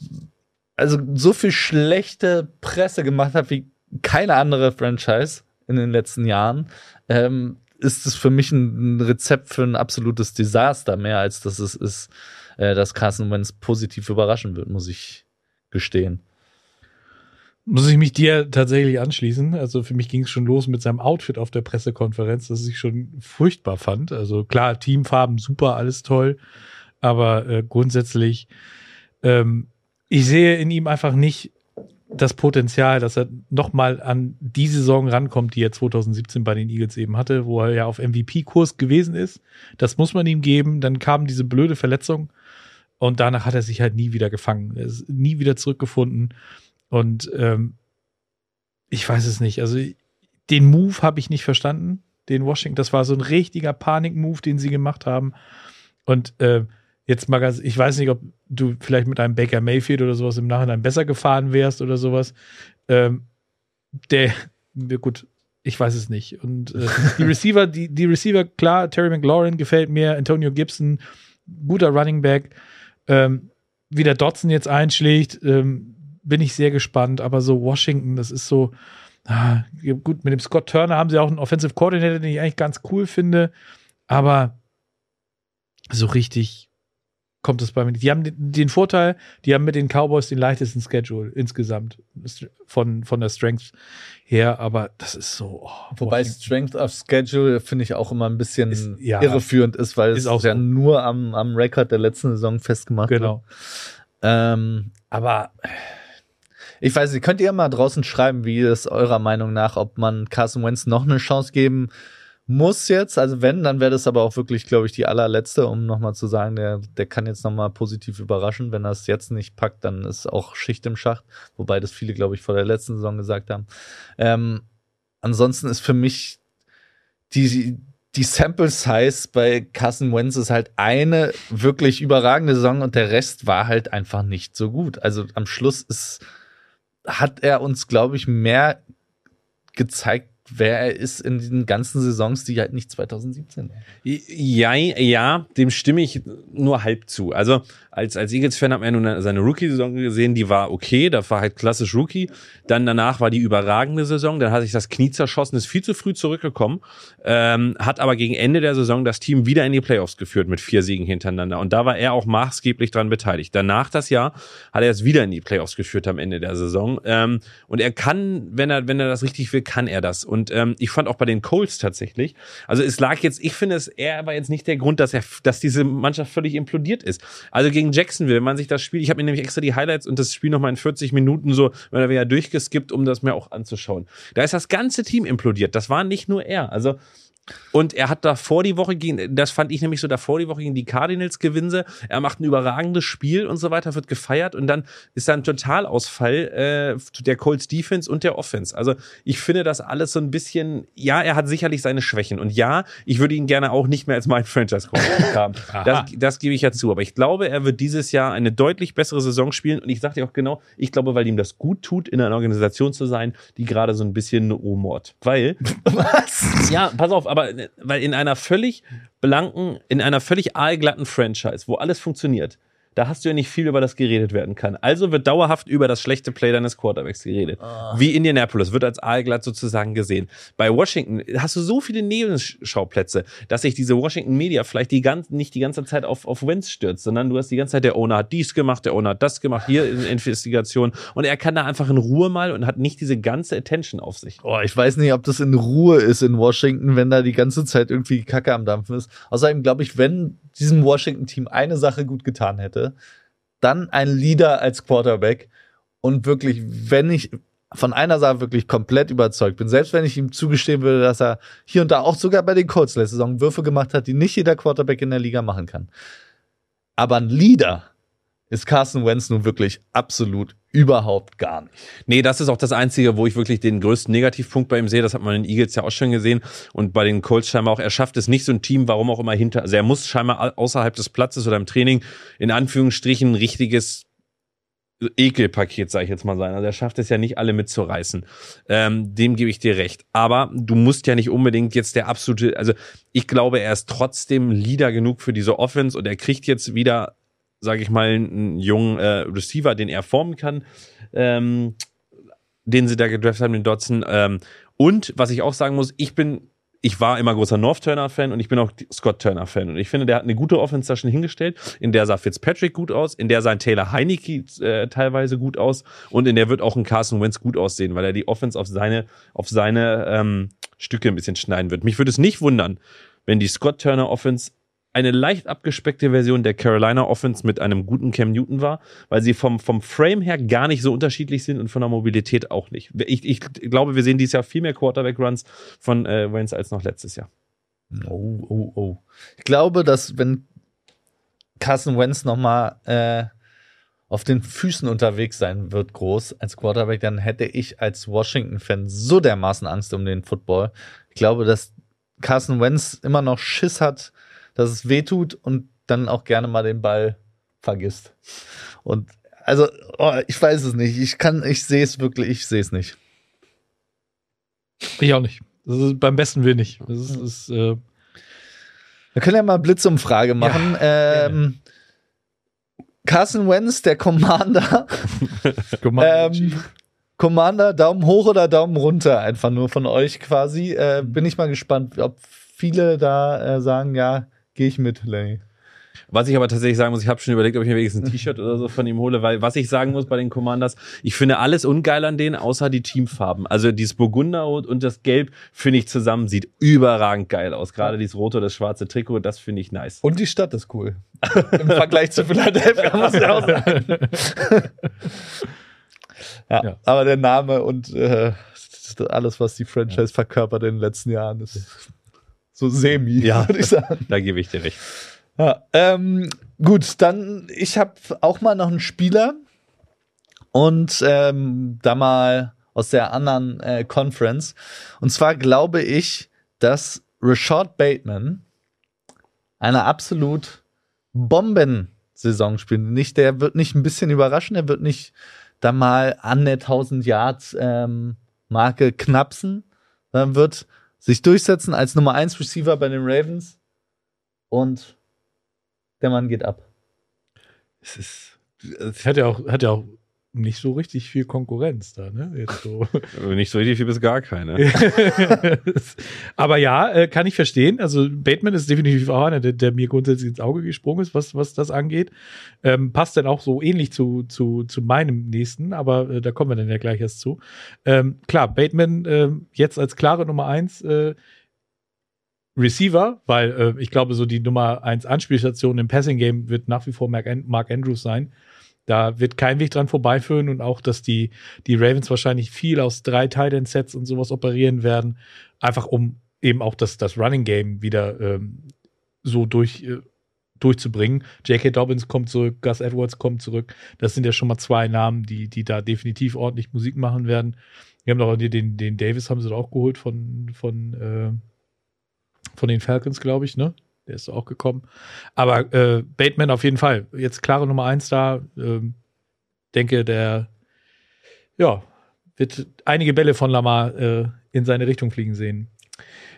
S2: also so viel schlechte Presse gemacht hat wie keine andere Franchise in den letzten Jahren, ähm, ist es für mich ein, Rezept für ein absolutes Desaster mehr, als dass es ist, äh, dass Carson Wentz positiv überraschen wird, muss ich gestehen.
S4: Muss ich mich dir tatsächlich anschließen. Also für mich ging es schon los mit seinem Outfit auf der Pressekonferenz, das ich schon furchtbar fand. Also klar, Teamfarben super, alles toll. Aber äh, grundsätzlich, ähm, ich sehe in ihm einfach nicht das Potenzial, dass er nochmal an die Saison rankommt, die er 2017 bei den Eagles eben hatte, wo er ja auf MVP-Kurs gewesen ist. Das muss man ihm geben. Dann kam diese blöde Verletzung und danach hat er sich halt nie wieder gefangen. Er ist nie wieder zurückgefunden. Und ähm, ich weiß es nicht. Also den Move habe ich nicht verstanden. Den Washington, das war so ein richtiger Panik-Move, den sie gemacht haben. Und äh, jetzt mal ganz, ich weiß nicht, ob du vielleicht mit einem Baker Mayfield oder sowas im Nachhinein besser gefahren wärst oder sowas. Ähm, der, gut, ich weiß es nicht. Und äh, die Receiver, die, die Receiver, klar, Terry McLaurin gefällt mir, Antonio Gibson, guter Running Back. Ähm, wie der Dotson jetzt einschlägt, ähm, bin ich sehr gespannt. Aber so Washington, das ist so, ah, gut, mit dem Scott Turner haben sie auch einen Offensive Coordinator, den ich eigentlich ganz cool finde. Aber so richtig kommt es bei mir nicht. Die haben den, den, Vorteil, die haben mit den Cowboys den leichtesten Schedule insgesamt von, von der Strength her, aber das ist so.
S2: Oh, Wobei Strength of Schedule finde ich auch immer ein bisschen ist, ja, irreführend ist, weil ist es auch ja so. nur am, am Rekord der letzten Saison festgemacht
S4: genau.
S2: Ähm, aber ich weiß nicht, könnt ihr mal draußen schreiben, wie es eurer Meinung nach, ob man Carson Wentz noch eine Chance geben muss jetzt, also wenn, dann wäre das aber auch wirklich, glaube ich, die allerletzte, um nochmal zu sagen, der, der kann jetzt nochmal positiv überraschen. Wenn er es jetzt nicht packt, dann ist auch Schicht im Schacht, wobei das viele, glaube ich, vor der letzten Saison gesagt haben. Ähm, ansonsten ist für mich die, die Sample Size bei Carson Wentz ist halt eine wirklich überragende Saison und der Rest war halt einfach nicht so gut. Also am Schluss ist, hat er uns, glaube ich, mehr gezeigt, wer er ist in den ganzen Saisons, die halt nicht 2017 waren.
S3: Ja, ja, dem stimme ich nur halb zu. Also als, als Eagles-Fan hat man ja nun seine Rookie-Saison gesehen, die war okay, da war halt klassisch Rookie. Dann danach war die überragende Saison, dann hat sich das Knie zerschossen, ist viel zu früh zurückgekommen, ähm, hat aber gegen Ende der Saison das Team wieder in die Playoffs geführt mit vier Siegen hintereinander. Und da war er auch maßgeblich dran beteiligt. Danach das Jahr hat er es wieder in die Playoffs geführt am Ende der Saison. Ähm, und er kann, wenn er, wenn er das richtig will, kann er das. Und ähm, ich fand auch bei den Colts tatsächlich, also es lag jetzt, ich finde es, er war jetzt nicht der Grund, dass er, dass diese Mannschaft völlig implodiert ist. Also gegen Jacksonville, wenn man sich das Spiel, ich habe mir nämlich extra die Highlights und das Spiel nochmal in 40 Minuten so, weil wir ja durchgeskippt, um das mir auch anzuschauen. Da ist das ganze Team implodiert. Das war nicht nur er. Also und er hat davor die Woche gegen, das fand ich nämlich so davor die Woche gegen die Cardinals gewinse. Er macht ein überragendes Spiel und so weiter, wird gefeiert und dann ist da ein Totalausfall äh, der Colts Defense und der Offense. Also ich finde das alles so ein bisschen, ja, er hat sicherlich seine Schwächen und ja, ich würde ihn gerne auch nicht mehr als mein Franchise Quarterback haben. das, das gebe ich ja zu, aber ich glaube, er wird dieses Jahr eine deutlich bessere Saison spielen und ich sage dir auch genau, ich glaube, weil ihm das gut tut, in einer Organisation zu sein, die gerade so ein bisschen rumort. Weil, was? Ja, pass auf, aber weil in einer völlig blanken, in einer völlig aalglatten Franchise, wo alles funktioniert, da hast du ja nicht viel über das geredet werden kann. Also wird dauerhaft über das schlechte Play deines Quarterbacks geredet. Oh. Wie Indianapolis wird als aalglatt sozusagen gesehen. Bei Washington hast du so viele Nebenschauplätze, dass sich diese Washington Media vielleicht die ganz, nicht die ganze Zeit auf, auf Wentz stürzt, sondern du hast die ganze Zeit, der Owner hat dies gemacht, der Owner hat das gemacht, hier in Investigation. Und er kann da einfach in Ruhe mal und hat nicht diese ganze Attention auf sich.
S2: Oh, ich weiß nicht, ob das in Ruhe ist in Washington, wenn da die ganze Zeit irgendwie Kacke am Dampfen ist. Außerdem glaube ich, wenn diesem Washington-Team eine Sache gut getan hätte, dann ein Leader als Quarterback und wirklich, wenn ich von einer Sache wirklich komplett überzeugt bin, selbst wenn ich ihm zugestehen würde, dass er hier und da auch sogar bei den Colts letzte Saison Würfe gemacht hat, die nicht jeder Quarterback in der Liga machen kann. Aber ein Leader ist Carson Wentz nun wirklich absolut überhaupt gar nicht.
S3: Nee, das ist auch das Einzige, wo ich wirklich den größten Negativpunkt bei ihm sehe. Das hat man in Eagles ja auch schon gesehen. Und bei den Colts scheinbar auch. Er schafft es nicht so ein Team, warum auch immer hinter. Also er muss scheinbar außerhalb des Platzes oder im Training in Anführungsstrichen ein richtiges Ekelpaket, sage ich jetzt mal sein. Also er schafft es ja nicht alle mitzureißen. Ähm, dem gebe ich dir recht. Aber du musst ja nicht unbedingt jetzt der absolute, also ich glaube, er ist trotzdem Leader genug für diese Offense und er kriegt jetzt wieder sage ich mal, einen jungen äh, Receiver, den er formen kann, ähm, den sie da gedraftet haben, den Dotson. Ähm, und was ich auch sagen muss, ich bin, ich war immer großer North Turner-Fan und ich bin auch Scott Turner-Fan. Und ich finde, der hat eine gute Offense da schon hingestellt. In der sah Fitzpatrick gut aus, in der sah ein Taylor Heineke äh, teilweise gut aus und in der wird auch ein Carson Wentz gut aussehen, weil er die Offense auf seine, auf seine ähm, Stücke ein bisschen schneiden wird. Mich würde es nicht wundern, wenn die Scott Turner Offense eine leicht abgespeckte Version der Carolina Offense mit einem guten Cam Newton war, weil sie vom, vom Frame her gar nicht so unterschiedlich sind und von der Mobilität auch nicht. Ich, ich glaube, wir sehen dieses Jahr viel mehr Quarterback-Runs von äh, Wentz als noch letztes Jahr.
S2: Oh, oh, oh. Ich glaube, dass wenn Carson Wentz nochmal äh, auf den Füßen unterwegs sein wird, groß als Quarterback, dann hätte ich als Washington-Fan so dermaßen Angst um den Football. Ich glaube, dass Carson Wentz immer noch Schiss hat, dass es weh tut und dann auch gerne mal den Ball vergisst. Und also, oh, ich weiß es nicht. Ich kann, ich sehe es wirklich, ich sehe es nicht.
S4: Ich auch nicht. Das ist beim besten Willen nicht. Das ist, ist äh,
S2: Wir können ja mal Blitzumfrage machen. ähm, Carson Wentz, der Commander. ähm, Commander, Daumen hoch oder Daumen runter, einfach nur von euch quasi. Äh, bin ich mal gespannt, ob viele da äh, sagen, ja, gehe ich mit, Lenny.
S3: Was ich aber tatsächlich sagen muss, ich habe schon überlegt, ob ich mir wenigstens ein T-Shirt oder so von ihm hole, weil was ich sagen muss bei den Commanders, ich finde alles ungeil an denen, außer die Teamfarben. Also dieses Burgunderrot und das Gelb finde ich zusammen sieht überragend geil aus. Gerade dieses rote oder das schwarze Trikot, das finde ich nice.
S2: Und die Stadt ist cool. Im Vergleich zu Philadelphia muss ich auch sagen. ja,
S4: Ja.
S2: aber der Name und äh, alles, was die Franchise verkörpert in den letzten Jahren, ist so semi,
S3: Ja.
S2: würde ich sagen.
S3: Da gebe ich dir recht.
S2: Ja, ähm, gut, dann ich habe auch mal noch einen Spieler und ähm, da mal aus der anderen äh, Conference. Und zwar glaube ich, dass Rashad Bateman eine absolut Bomben-Saison spielen. Nicht, der wird nicht ein bisschen überraschen, der wird nicht da mal an der 1000 Yards ähm, Marke knapsen, sondern wird sich durchsetzen als Nummer 1 Receiver bei den Ravens und der Mann geht ab.
S3: Es ist
S4: hat ja auch, hat ja auch nicht so richtig viel Konkurrenz da, ne? Jetzt so.
S3: nicht so richtig viel bis gar keine.
S4: Aber ja, äh, kann ich verstehen. Also Bateman ist definitiv auch einer, der, der mir grundsätzlich ins Auge gesprungen ist, was, was das angeht. Ähm, passt dann auch so ähnlich zu, zu, zu meinem nächsten, aber äh, da kommen wir dann ja gleich erst zu. Ähm, klar, Bateman äh, jetzt als klare Nummer eins äh, Receiver, weil äh, ich glaube, so die Nummer eins Anspielstation im Passing Game wird nach wie vor Mark, An Mark Andrews sein. Da wird kein Weg dran vorbeiführen und auch, dass die, die Ravens wahrscheinlich viel aus drei Tight Sets und sowas operieren werden, einfach um eben auch das, das Running Game wieder ähm, so durch, äh, durchzubringen. J.K. Dobbins kommt zurück, Gus Edwards kommt zurück. Das sind ja schon mal zwei Namen, die, die da definitiv ordentlich Musik machen werden. Wir haben doch den, den Davis haben sie doch auch geholt von, von, äh, von den Falcons, glaube ich, ne? Der ist auch gekommen. Aber äh, Bateman auf jeden Fall. Jetzt klare Nummer eins da. Ähm, denke, der ja, wird einige Bälle von Lamar äh, in seine Richtung fliegen sehen.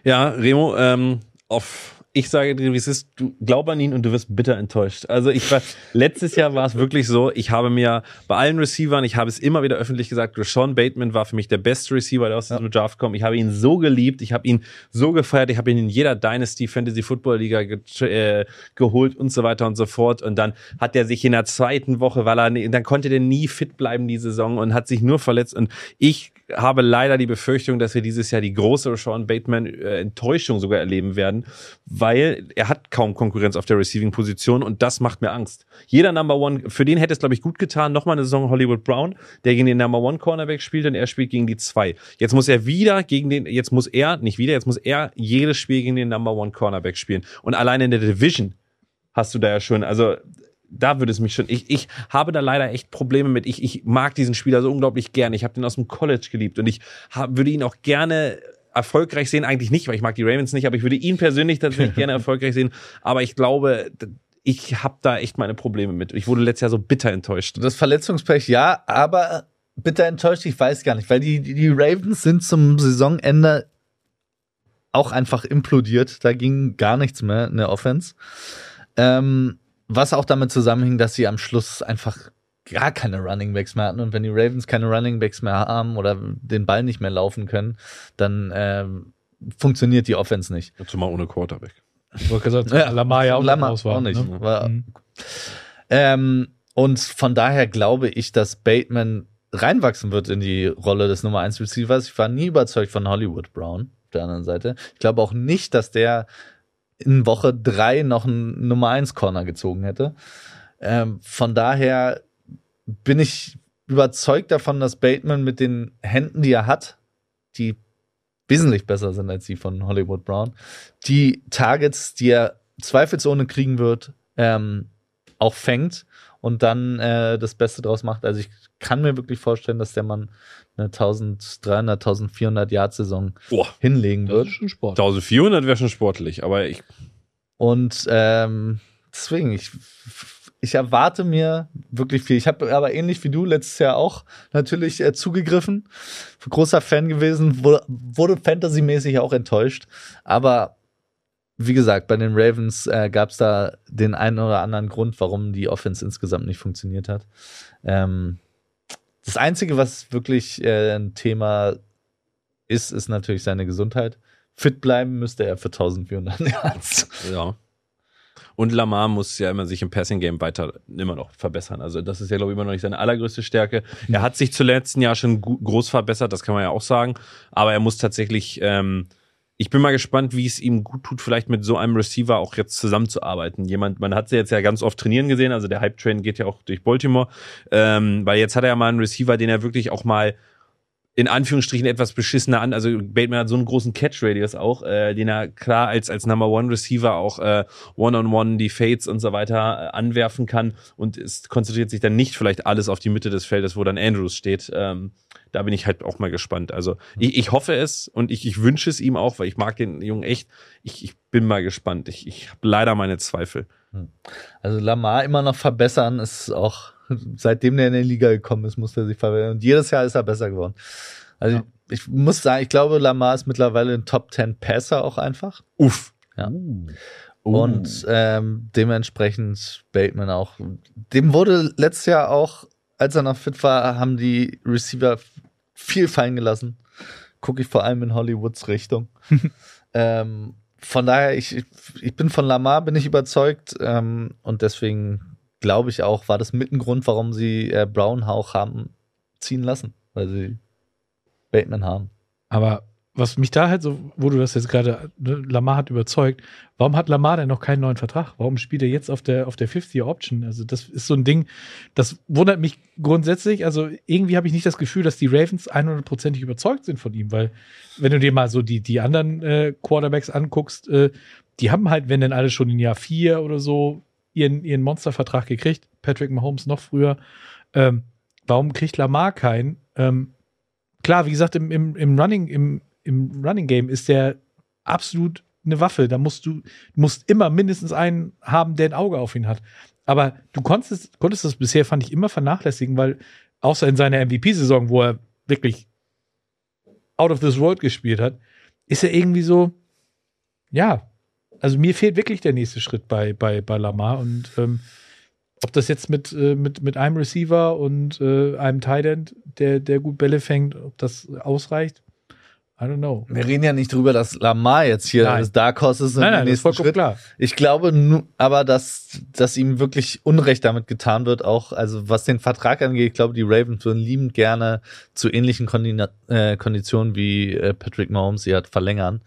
S3: Ja, Remo, ähm, auf ich sage dir, wie es ist, du glaub an ihn und du wirst bitter enttäuscht. Also ich war, letztes Jahr war es wirklich so, ich habe mir bei allen Receivern, ich habe es immer wieder öffentlich gesagt, Sean Bateman war für mich der beste Receiver, der aus diesem Draft kommt. Ich habe ihn so geliebt, ich habe ihn so gefeiert, ich habe ihn in jeder Dynasty Fantasy Football Liga ge äh, geholt und so weiter und so fort. Und dann hat er sich in der zweiten Woche, weil er, dann konnte der nie fit bleiben die Saison und hat sich nur verletzt. Und ich habe leider die Befürchtung, dass wir dieses Jahr die große Sean Bateman äh, Enttäuschung sogar erleben werden, weil er hat kaum Konkurrenz auf der Receiving-Position und das macht mir Angst. Jeder Number One, für den hätte es, glaube ich, gut getan, nochmal eine Saison Hollywood Brown, der gegen den Number One Cornerback spielt und er spielt gegen die zwei. Jetzt muss er wieder gegen den, jetzt muss er, nicht wieder, jetzt muss er jedes Spiel gegen den Number One Cornerback spielen. Und allein in der Division hast du da ja schon, also da würde es mich schon. Ich, ich habe da leider echt Probleme mit. Ich, ich mag diesen Spieler so unglaublich gerne. Ich habe den aus dem College geliebt und ich hab, würde ihn auch gerne erfolgreich sehen. Eigentlich nicht, weil ich mag die Ravens nicht, aber ich würde ihn persönlich tatsächlich gerne erfolgreich sehen. Aber ich glaube, ich habe da echt meine Probleme mit. Ich wurde letztes Jahr so bitter enttäuscht.
S2: Das Verletzungspech, ja, aber bitter enttäuscht, ich weiß gar nicht, weil die, die, Ravens sind zum Saisonende auch einfach implodiert. Da ging gar nichts mehr in der Offense. Ähm, was auch damit zusammenhing, dass sie am Schluss einfach gar keine Running Backs mehr hatten. Und wenn die Ravens keine Running Backs mehr haben oder den Ball nicht mehr laufen können, dann ähm, funktioniert die Offense nicht.
S3: Zumal ohne Quarterback.
S4: Ich wollte gesagt, ja, Lamar ja auch,
S2: Lamar
S4: raus war,
S2: auch nicht.
S4: Ne?
S2: War,
S4: Mhm.
S2: ähm, und von daher glaube ich, dass Bateman reinwachsen wird in die Rolle des Nummer 1 Receivers. Ich war nie überzeugt von Hollywood Brown auf der anderen Seite. Ich glaube auch nicht, dass der in Woche drei noch einen Nummer 1 Corner gezogen hätte. Ähm, von daher bin ich überzeugt davon, dass Bateman mit den Händen, die er hat, die wesentlich besser sind als die von Hollywood Brown, die Targets, die er zweifelsohne kriegen wird, ähm, auch fängt und dann äh, das Beste draus macht. Also ich kann mir wirklich vorstellen, dass der Mann eine 1300, 1400 Yard Saison
S3: Boah,
S2: hinlegen
S4: Das
S2: wird.
S4: ist schon Sport.
S3: 1400 wäre schon sportlich, aber ich
S2: Und ähm, deswegen, ich, ich erwarte mir wirklich viel. Ich habe aber ähnlich wie du letztes Jahr auch natürlich äh, zugegriffen. Großer Fan gewesen, wurde, wurde fantasymäßig auch enttäuscht. Aber wie gesagt, bei den Ravens äh, gab es da den einen oder anderen Grund, warum die Offense insgesamt nicht funktioniert hat. Ähm, das Einzige, was wirklich äh, ein Thema ist, ist natürlich seine Gesundheit. Fit bleiben müsste er für 1400 Yards.
S3: Ja. Und Lamar muss ja immer sich im Passing Game weiter immer noch verbessern. Also das ist ja glaube ich immer noch nicht seine allergrößte Stärke. Er hat sich zu letzten Jahr schon groß verbessert, das kann man ja auch sagen. Aber er muss tatsächlich ähm, ich bin mal gespannt, wie es ihm gut tut, vielleicht mit so einem Receiver auch jetzt zusammenzuarbeiten. Jemand, man hat sie jetzt ja ganz oft trainieren gesehen, also der Hype-Train geht ja auch durch Baltimore, ähm, weil jetzt hat er ja mal einen Receiver, den er wirklich auch mal in Anführungsstrichen etwas beschissener an. Also Bateman hat so einen großen Catch-Radius auch, äh, den er klar als, als Number One Receiver auch äh, One-on-One die Fades und so weiter äh, anwerfen kann und es konzentriert sich dann nicht vielleicht alles auf die Mitte des Feldes, wo dann Andrews steht. Ähm, da bin ich halt auch mal gespannt. Also ich, ich hoffe es und ich, ich wünsche es ihm auch, weil ich mag den Jungen echt. Ich, ich bin mal gespannt. Ich, ich habe leider meine Zweifel. Hm.
S2: Also Lamar immer noch verbessern ist auch seitdem der in die Liga gekommen ist, muss er sich verbessern. Und jedes Jahr ist er besser geworden. Also ja. ich, ich, muss sagen, ich glaube, Lamar ist mittlerweile ein Top 10 Passer auch einfach.
S3: Uff.
S2: Ja. Uh. Und ähm, dementsprechend Bateman auch. Dem wurde letztes Jahr auch, als er noch fit war, haben die Receiver viel fallen gelassen. Gucke ich vor allem in Hollywoods Richtung. ähm, von daher, ich, ich bin von Lamar, bin ich überzeugt. Ähm, und deswegen glaube ich auch, war das mit ein Grund, warum sie äh, Brown Hauch haben ziehen lassen, weil sie Bateman haben.
S4: Aber was mich da halt so, wo du das jetzt gerade, ne, Lamar hat überzeugt, warum hat Lamar denn noch keinen neuen Vertrag? Warum spielt er jetzt auf der, auf der 50-Year-Option? Also, das ist so ein Ding, das wundert mich grundsätzlich. Also, irgendwie habe ich nicht das Gefühl, dass die Ravens 100%ig überzeugt sind von ihm, weil, wenn du dir mal so die, die anderen äh, Quarterbacks anguckst, äh, die haben halt, wenn denn alle schon in Jahr 4 oder so ihren, ihren Monstervertrag gekriegt. Patrick Mahomes noch früher. Ähm, warum kriegt Lamar keinen? Ähm, klar, wie gesagt, im, im, im Running, im, im Running Game ist der absolut eine Waffe. Da musst du, musst immer mindestens einen haben, der ein Auge auf ihn hat. Aber du konntest, konntest das bisher, fand ich, immer vernachlässigen, weil außer in seiner MVP-Saison, wo er wirklich out of this world gespielt hat, ist er irgendwie so, ja, also mir fehlt wirklich der nächste Schritt bei, bei, bei Lamar und ähm, ob das jetzt mit, äh, mit, mit einem Receiver und äh, einem Tight End, der, der gut Bälle fängt, ob das ausreicht, I don't know.
S2: Wir reden ja nicht drüber, dass Lamar jetzt hier
S4: nein.
S2: das Dark Horse ist.
S4: Nein, nein, das ist vollkommen
S2: Schritt.
S4: klar.
S2: Ich glaube aber, dass, dass ihm wirklich Unrecht damit getan wird, auch, also was den Vertrag angeht, ich glaube, die Ravens würden liebend gerne zu ähnlichen Kondina äh, Konditionen wie äh, Patrick Mahomes sie hat verlängern.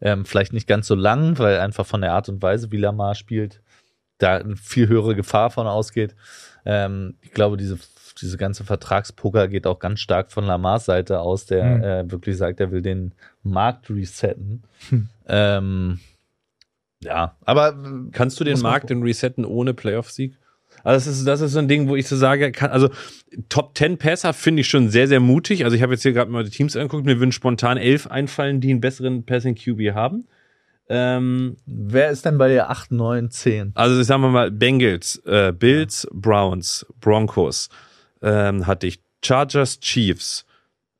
S2: Ähm, vielleicht nicht ganz so lang, weil einfach von der Art und Weise, wie Lamar spielt, da eine viel höhere Gefahr von ausgeht. Ähm, ich glaube, diese diese ganze Vertragspoker geht auch ganz stark von Lamars Seite aus, der mhm. äh, wirklich sagt, er will den Markt resetten. Hm. Ähm, ja, aber
S3: kannst du den Markt denn resetten ohne Playoff-Sieg? Also das ist, das ist so ein Ding, wo ich so sage, kann, also Top 10 Passer finde ich schon sehr, sehr mutig. Also ich habe jetzt hier gerade mal die Teams angeguckt, mir würden spontan elf einfallen, die einen besseren Passing QB haben.
S2: Ähm, Wer ist denn bei dir 8, 9, 10?
S3: Also sagen wir mal Bengals, äh, Bills, ja. Browns, Broncos, ähm, hatte ich Chargers, Chiefs,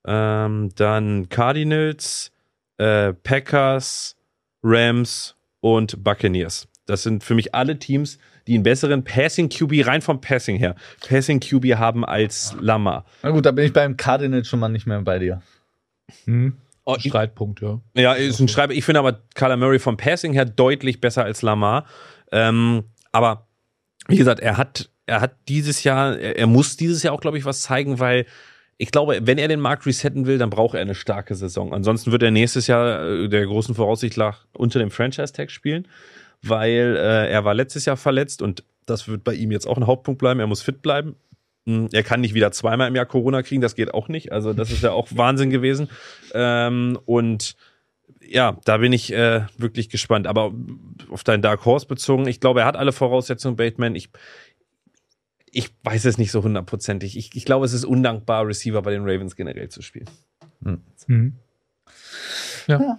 S3: ähm, dann Cardinals, äh, Packers, Rams und Buccaneers. Das sind für mich alle Teams, die einen besseren Passing QB rein vom Passing her, Passing QB haben als Lamar.
S2: Na gut, da bin ich beim Cardinals schon mal nicht mehr bei dir.
S4: Hm. Oh, Streitpunkt, ja.
S3: Ja, ist ein Streitpunkt. Ich finde aber Kyler Murray vom Passing her deutlich besser als Lamar. Ähm, aber wie gesagt, er hat er hat dieses Jahr, er, er muss dieses Jahr auch, glaube ich, was zeigen, weil ich glaube, wenn er den Markt resetten will, dann braucht er eine starke Saison. Ansonsten wird er nächstes Jahr äh, der großen Voraussicht nach unter dem Franchise-Tag spielen, weil äh, er war letztes Jahr verletzt und das wird bei ihm jetzt auch ein Hauptpunkt bleiben. Er muss fit bleiben. Hm, er kann nicht wieder zweimal im Jahr Corona kriegen, das geht auch nicht. Also das ist ja auch Wahnsinn gewesen. Ähm, und ja, da bin ich äh, wirklich gespannt. Aber auf deinen Dark Horse bezogen, ich glaube, er hat alle Voraussetzungen, Bateman. Ich, ich weiß es nicht so hundertprozentig. Ich, ich glaube, es ist undankbar, Receiver bei den Ravens generell zu spielen.
S4: Mhm. Ja. ja.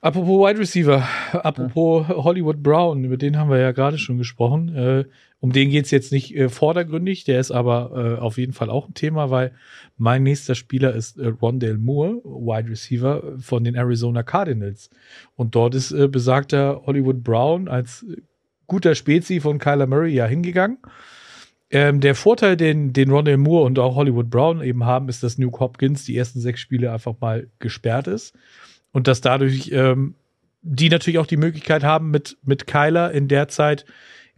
S4: Apropos Wide Receiver, apropos Hollywood Brown, über den haben wir ja gerade schon gesprochen. Äh, um den geht es jetzt nicht äh, vordergründig, der ist aber äh, auf jeden Fall auch ein Thema, weil mein nächster Spieler ist äh, Rondale Moore, Wide Receiver von den Arizona Cardinals. Und dort ist äh, besagter Hollywood Brown als guter Spezi von Kyler Murray ja hingegangen. Ähm, der Vorteil, den, den Rondale Moore und auch Hollywood Brown eben haben, ist, dass Nuke Hopkins die ersten sechs Spiele einfach mal gesperrt ist. Und dass dadurch ähm, die natürlich auch die Möglichkeit haben, mit, mit Kyler in der Zeit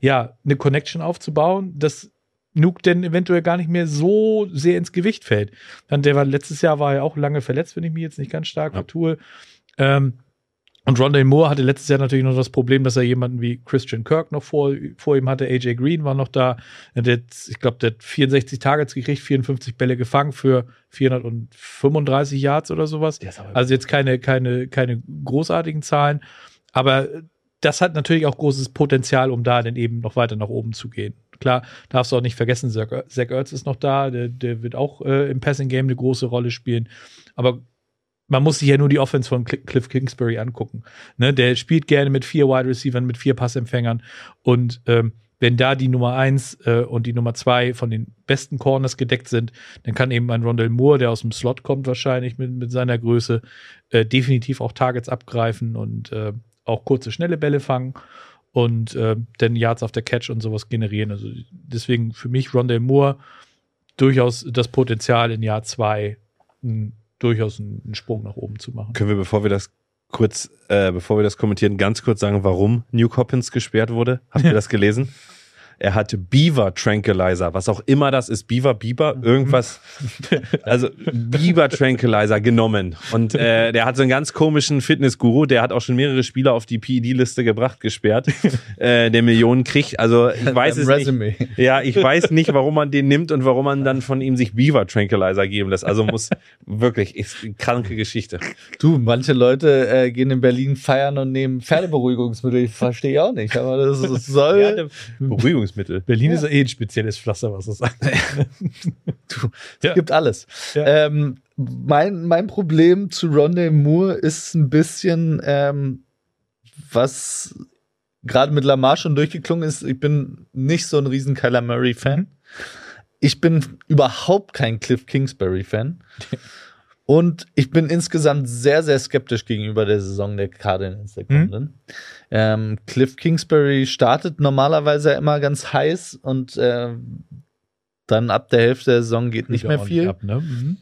S4: ja eine Connection aufzubauen, dass Nuke denn eventuell gar nicht mehr so sehr ins Gewicht fällt. Dann der war letztes Jahr war er auch lange verletzt, wenn ich mich jetzt nicht ganz stark
S3: Ja.
S4: vertue. Ähm, und Rondale Moore hatte letztes Jahr natürlich noch das Problem, dass er jemanden wie Christian Kirk noch vor, vor ihm hatte. AJ Green war noch da. Der ich glaube, der hat 64 Targets gekriegt, 54 Bälle gefangen für 435 Yards oder sowas. Also jetzt keine, keine, keine großartigen Zahlen. Aber das hat natürlich auch großes Potenzial, um da dann eben noch weiter nach oben zu gehen. Klar, darfst du auch nicht vergessen, Zach Zach Ertz ist noch da, der, der wird auch äh, im Passing Game eine große Rolle spielen. Aber man muss sich ja nur die Offense von Cl- Cliff Kingsbury angucken. Ne, der spielt gerne mit vier Wide Receivers, mit vier Passempfängern. Und ähm, wenn da die Nummer eins äh, und die Nummer zwei von den besten Corners gedeckt sind, dann kann eben ein Rondell Moore, der aus dem Slot kommt, wahrscheinlich mit, mit seiner Größe, äh, definitiv auch Targets abgreifen und äh, auch kurze, schnelle Bälle fangen und äh, dann Yards auf der Catch und sowas generieren. Also deswegen für mich Rondell Moore durchaus das Potenzial in Jahr zwei mh, durchaus einen, Sprung nach oben zu machen.
S3: Können wir, bevor wir das kurz, äh, bevor wir das kommentieren, ganz kurz sagen, warum Nuke Hopkins gesperrt wurde? Habt ihr das gelesen? Er hatte Beaver Tranquilizer, was auch immer das ist, Beaver, Biber, irgendwas, also Beaver Tranquilizer genommen. Und äh, der hat so einen ganz komischen Fitnessguru, der hat auch schon mehrere Spieler auf die PED-Liste gebracht, gesperrt, äh, der Millionen kriegt. Also ich weiß es
S2: Resume.
S3: nicht. Ja, ich weiß nicht, warum man den nimmt und warum man dann von ihm sich Beaver Tranquilizer geben lässt. Also muss wirklich, ist eine kranke Geschichte.
S2: Du, manche Leute äh, gehen in Berlin feiern und nehmen Pferdeberuhigungsmittel. Ich verstehe auch nicht, aber das, das soll.
S3: Beruhigungsmittel.
S4: Berlin ist ja eh ein spezielles Pflaster, was das angeht.
S2: Du,
S4: Ja.
S2: Es gibt alles.
S4: Ja.
S2: Ähm, mein, mein Problem zu Rondé Moore ist ein bisschen, ähm, was gerade mit Lamar schon durchgeklungen ist. Ich bin nicht so ein riesen Kyler Murray-Fan.
S4: Mhm.
S2: Ich bin überhaupt kein Cliff Kingsbury-Fan. Und ich bin insgesamt sehr, sehr skeptisch gegenüber der Saison der Cardinals der
S4: Mhm.
S2: Ähm, Cliff Kingsbury startet normalerweise immer ganz heiß und äh, dann ab der Hälfte der Saison geht nicht mehr viel.
S4: Ab, ne? mhm.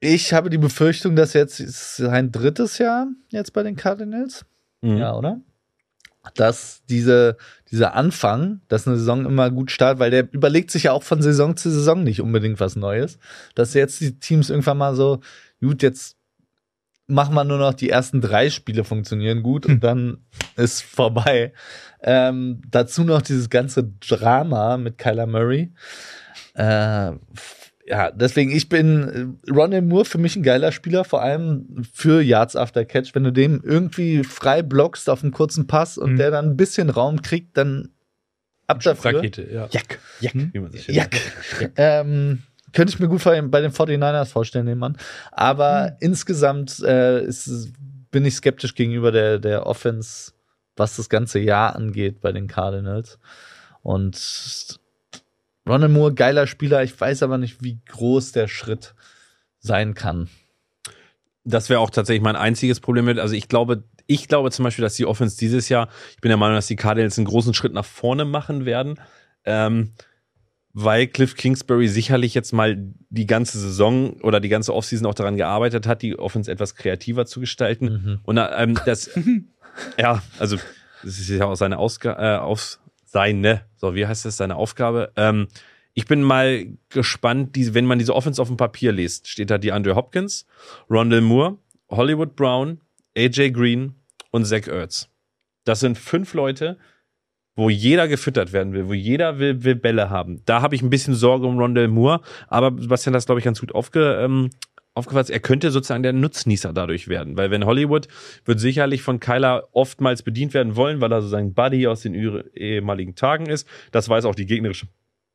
S2: Ich habe die Befürchtung, dass jetzt ist sein drittes Jahr jetzt bei den Cardinals.
S3: Mhm.
S2: Ja, oder? Dass diese, dieser Anfang, dass eine Saison immer gut startet, weil der überlegt sich ja auch von Saison zu Saison nicht unbedingt was Neues. Dass jetzt die Teams irgendwann mal so, gut, jetzt machen wir nur noch die ersten drei Spiele funktionieren gut und dann ist vorbei. Ähm, dazu noch dieses ganze Drama mit Kyler Murray. Äh, ja, deswegen, ich bin äh, Ronald Moore für mich ein geiler Spieler, vor allem für Yards After Catch. Wenn du dem irgendwie frei blockst auf einen kurzen Pass und
S4: Mhm.
S2: der dann ein bisschen Raum kriegt, dann ab dafür.
S4: Rakete, ja.
S3: Jack, Jack,
S4: Hm?
S3: wie man sich
S2: Jack. Ähm, könnte ich mir gut bei den 49ers vorstellen, den Mann. Aber insgesamt äh, ist, bin ich skeptisch gegenüber der, der Offense, was das ganze Jahr angeht bei den Cardinals. Und Ronald Moore, geiler Spieler. Ich weiß aber nicht, wie groß der Schritt sein kann.
S3: Das wäre auch tatsächlich mein einziges Problem mit. Also ich glaube, ich glaube zum Beispiel, dass die Offense dieses Jahr, ich bin der Meinung, dass die Cardinals einen großen Schritt nach vorne machen werden. Ähm, weil Cliff Kingsbury sicherlich jetzt mal die ganze Saison oder die ganze Offseason auch daran gearbeitet hat, die Offense etwas kreativer zu gestalten.
S2: Mhm.
S3: Und ähm, das, ja, also das ist ja auch seine Ausgabe, äh, auf seine, so wie heißt das, seine Aufgabe. Ähm, ich bin mal gespannt, die, wenn man diese Offense auf dem Papier liest, steht da die Andre Hopkins, Rondell Moore, Hollywood Brown, AJ Green und Zach Ertz. Das sind fünf Leute, wo jeder gefüttert werden will, wo jeder will, will Bälle haben. Da habe ich ein bisschen Sorge um Rondell Moore, aber Sebastian hat das, glaube ich, ganz gut aufge, ähm, aufgefasst. Er könnte sozusagen der Nutznießer dadurch werden, weil wenn Hollywood wird sicherlich von Kyler oftmals bedient werden wollen, weil er so sein Buddy aus den ehemaligen Tagen ist. Das weiß auch die gegnerische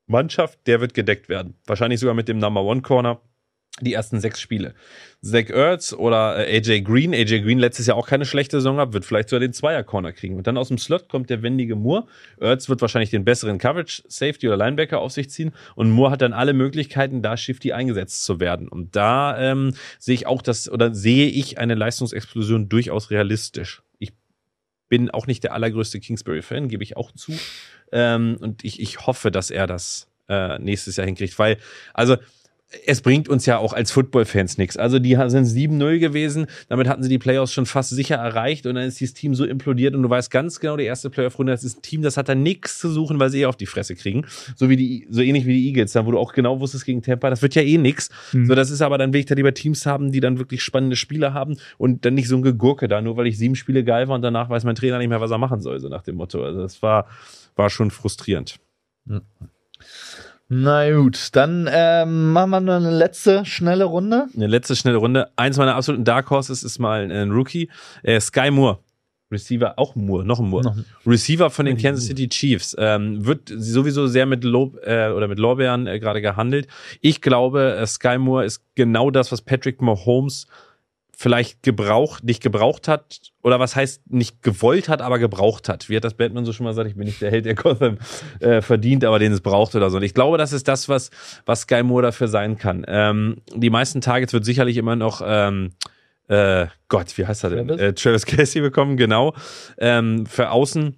S3: Mannschaft. Der wird gedeckt werden. Wahrscheinlich sogar mit dem Number One Corner. Die ersten sechs Spiele. Zach Ertz oder äh, AJ Green. AJ Green letztes Jahr auch keine schlechte Saison gehabt, wird vielleicht sogar den Zweier-Corner kriegen. Und dann aus dem Slot kommt der wendige Moore. Ertz wird wahrscheinlich den besseren Coverage, Safety oder Linebacker auf sich ziehen. Und Moore hat dann alle Möglichkeiten, da Shifty eingesetzt zu werden. Und da ähm, sehe ich auch das, oder sehe ich eine Leistungsexplosion durchaus realistisch. Ich bin auch nicht der allergrößte Kingsbury-Fan, gebe ich auch zu. Ähm, und ich, ich hoffe, dass er das äh, nächstes Jahr hinkriegt. Weil, also es bringt uns ja auch als Football-Fans nichts. Also die sind 7-0 gewesen, damit hatten sie die Playoffs schon fast sicher erreicht und dann ist dieses Team so implodiert und du weißt ganz genau, die erste Playoff-Runde, das ist ein Team, das hat da nichts zu suchen, weil sie eh auf die Fresse kriegen. So wie die, so ähnlich wie die Eagles, da wo du auch genau wusstest gegen Tampa, das wird ja eh nix. Mhm. So, das ist aber dann will ich da lieber Teams haben, die dann wirklich spannende Spiele haben und dann nicht so ein Gegurke da, nur weil ich sieben Spiele geil war und danach weiß mein Trainer nicht mehr, was er machen soll, so nach dem Motto. Also das war, war schon frustrierend.
S2: Mhm. Na gut, dann ähm, machen wir noch eine letzte schnelle Runde.
S3: Eine letzte schnelle Runde. Eins meiner absoluten Dark Horses ist mal ein Rookie. Äh, Sky Moore. Receiver, auch Moore, noch ein Moore. Noch. Receiver von den Kansas City Chiefs. Ähm, wird sowieso sehr mit Lob äh, oder mit Lorbeeren äh, gerade gehandelt. Ich glaube, äh, Sky Moore ist genau das, was Patrick Mahomes vielleicht gebraucht, nicht gebraucht hat, oder was heißt nicht gewollt hat, aber gebraucht hat. Wie hat das Batman so schon mal gesagt? Ich bin nicht der Held, der Gotham äh, verdient, aber den es braucht oder so. Und ich glaube, das ist das, was, was Sky Moore dafür sein kann. Ähm, die meisten Targets wird sicherlich immer noch ähm, äh, Gott, wie heißt er denn? Travis, äh, Travis Casey bekommen, genau. Ähm, für außen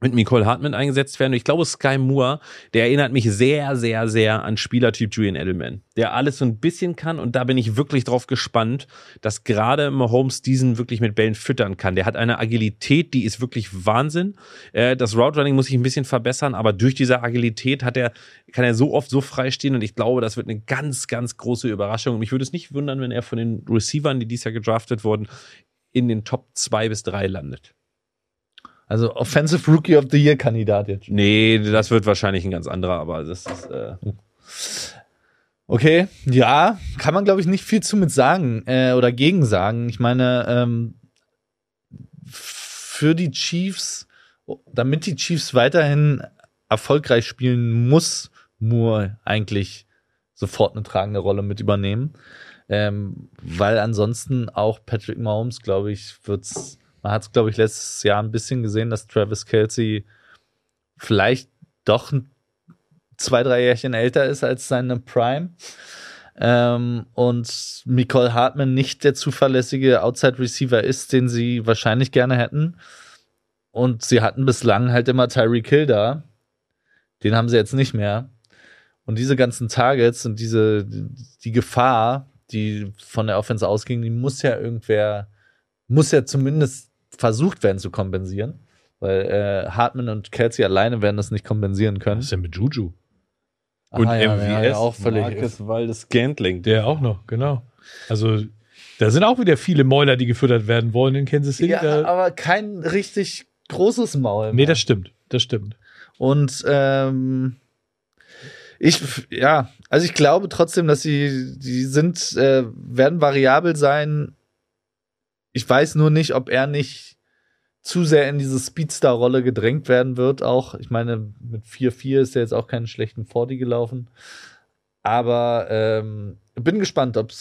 S3: mit Nicole Hartman eingesetzt werden. Und ich glaube, Sky Moore, der erinnert mich sehr, sehr, sehr an Spielertyp Julian Edelman, der alles so ein bisschen kann. Und da bin ich wirklich drauf gespannt, dass gerade Mahomes diesen wirklich mit Bällen füttern kann. Der hat eine Agilität, die ist wirklich Wahnsinn. Äh, das Route Running muss ich ein bisschen verbessern, aber durch diese Agilität hat er, kann er so oft so frei stehen. Und ich glaube, das wird eine ganz, ganz große Überraschung. Und mich würde es nicht wundern, wenn er von den Receivern, die dieses Jahr gedraftet wurden, in den Top zwei bis drei landet.
S2: Also Offensive Rookie of the Year Kandidat jetzt.
S3: Nee, das wird wahrscheinlich ein ganz anderer, aber das ist. Äh
S2: okay, ja, kann man glaube ich nicht viel zu mit sagen äh, oder gegen sagen. Ich meine, ähm, für die Chiefs, damit die Chiefs weiterhin erfolgreich spielen, muss Moore eigentlich sofort eine tragende Rolle mit übernehmen. Ähm, weil ansonsten auch Patrick Mahomes, glaube ich, wird's man hat es, glaube ich, letztes Jahr ein bisschen gesehen, dass Travis Kelsey vielleicht doch zwei, drei Jährchen älter ist als seine Prime. Ähm, und Nicole Hartman nicht der zuverlässige Outside Receiver ist, den sie wahrscheinlich gerne hätten. Und sie hatten bislang halt immer Tyreek Hill da. Den haben sie jetzt nicht mehr. Und diese ganzen Targets und diese, die Gefahr, die von der Offense ausging, die muss ja irgendwer, muss ja zumindest versucht werden zu kompensieren. Weil äh, Hartman und Kelsey alleine werden das nicht kompensieren können. Was
S4: ist denn mit Juju?
S3: Und ah, ja, MVS,
S2: ja, auch völlig.
S3: Marcus Waldes Scantling.
S4: Der auch noch, genau. Also, da sind auch wieder viele Mäuler, die gefüttert werden wollen in Kansas City.
S2: Ja, aber kein richtig großes Maul. Mehr.
S4: Nee, das stimmt. Das stimmt.
S2: Und ähm, ich, ja, also ich glaube trotzdem, dass sie, die sind, äh, werden variabel sein ich weiß nur nicht, ob er nicht zu sehr in diese Speedstar-Rolle gedrängt werden wird. Auch, ich meine, mit 4-4 ist er jetzt auch keinen schlechten 40 gelaufen. Aber ähm, bin gespannt, ob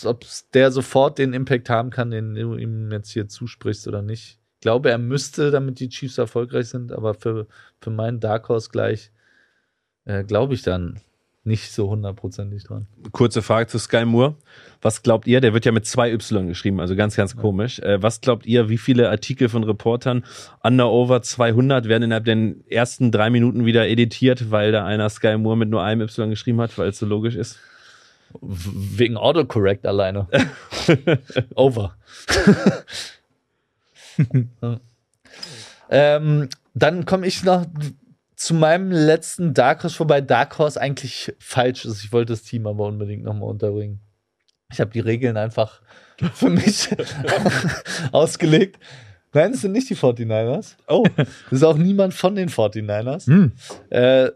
S2: der sofort den Impact haben kann, den du ihm jetzt hier zusprichst oder nicht. Ich glaube, er müsste, damit die Chiefs erfolgreich sind, aber für, für meinen Dark Horse gleich äh, glaube ich dann nicht so hundertprozentig dran.
S3: Kurze Frage zu Sky Moore. Was glaubt ihr, der wird ja mit zwei Y geschrieben, also ganz, ganz komisch. Äh, was glaubt ihr, wie viele Artikel von Reportern under over 200 werden innerhalb der ersten drei Minuten wieder editiert, weil da einer Sky Moore mit nur einem Y geschrieben hat, weil es so logisch ist?
S2: Wegen Autocorrect alleine. over. ähm, dann komme ich noch zu meinem letzten Dark Horse, wobei Dark Horse eigentlich falsch ist. Ich wollte das Team aber unbedingt nochmal unterbringen. Ich habe die Regeln einfach für mich ausgelegt. Nein, es sind nicht die 49ers. Oh, das ist auch niemand von den 49ers. Hm. Äh,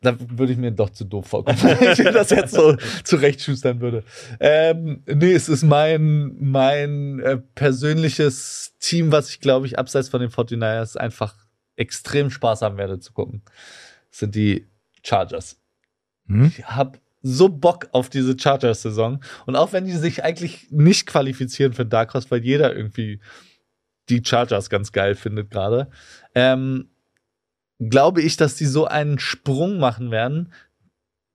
S2: da würde ich mir doch zu doof vorkommen, wenn ich das jetzt so zurechtschustern würde. Ähm, nee, es ist mein, mein äh, persönliches Team, was ich, glaube ich, abseits von den 49ers einfach extrem Spaß haben werde zu gucken, sind die Chargers. Hm? Ich habe so Bock auf diese Chargers-Saison. Und auch wenn die sich eigentlich nicht qualifizieren für Dark Horse, weil jeder irgendwie die Chargers ganz geil findet gerade, ähm, glaube ich, dass die so einen Sprung machen werden,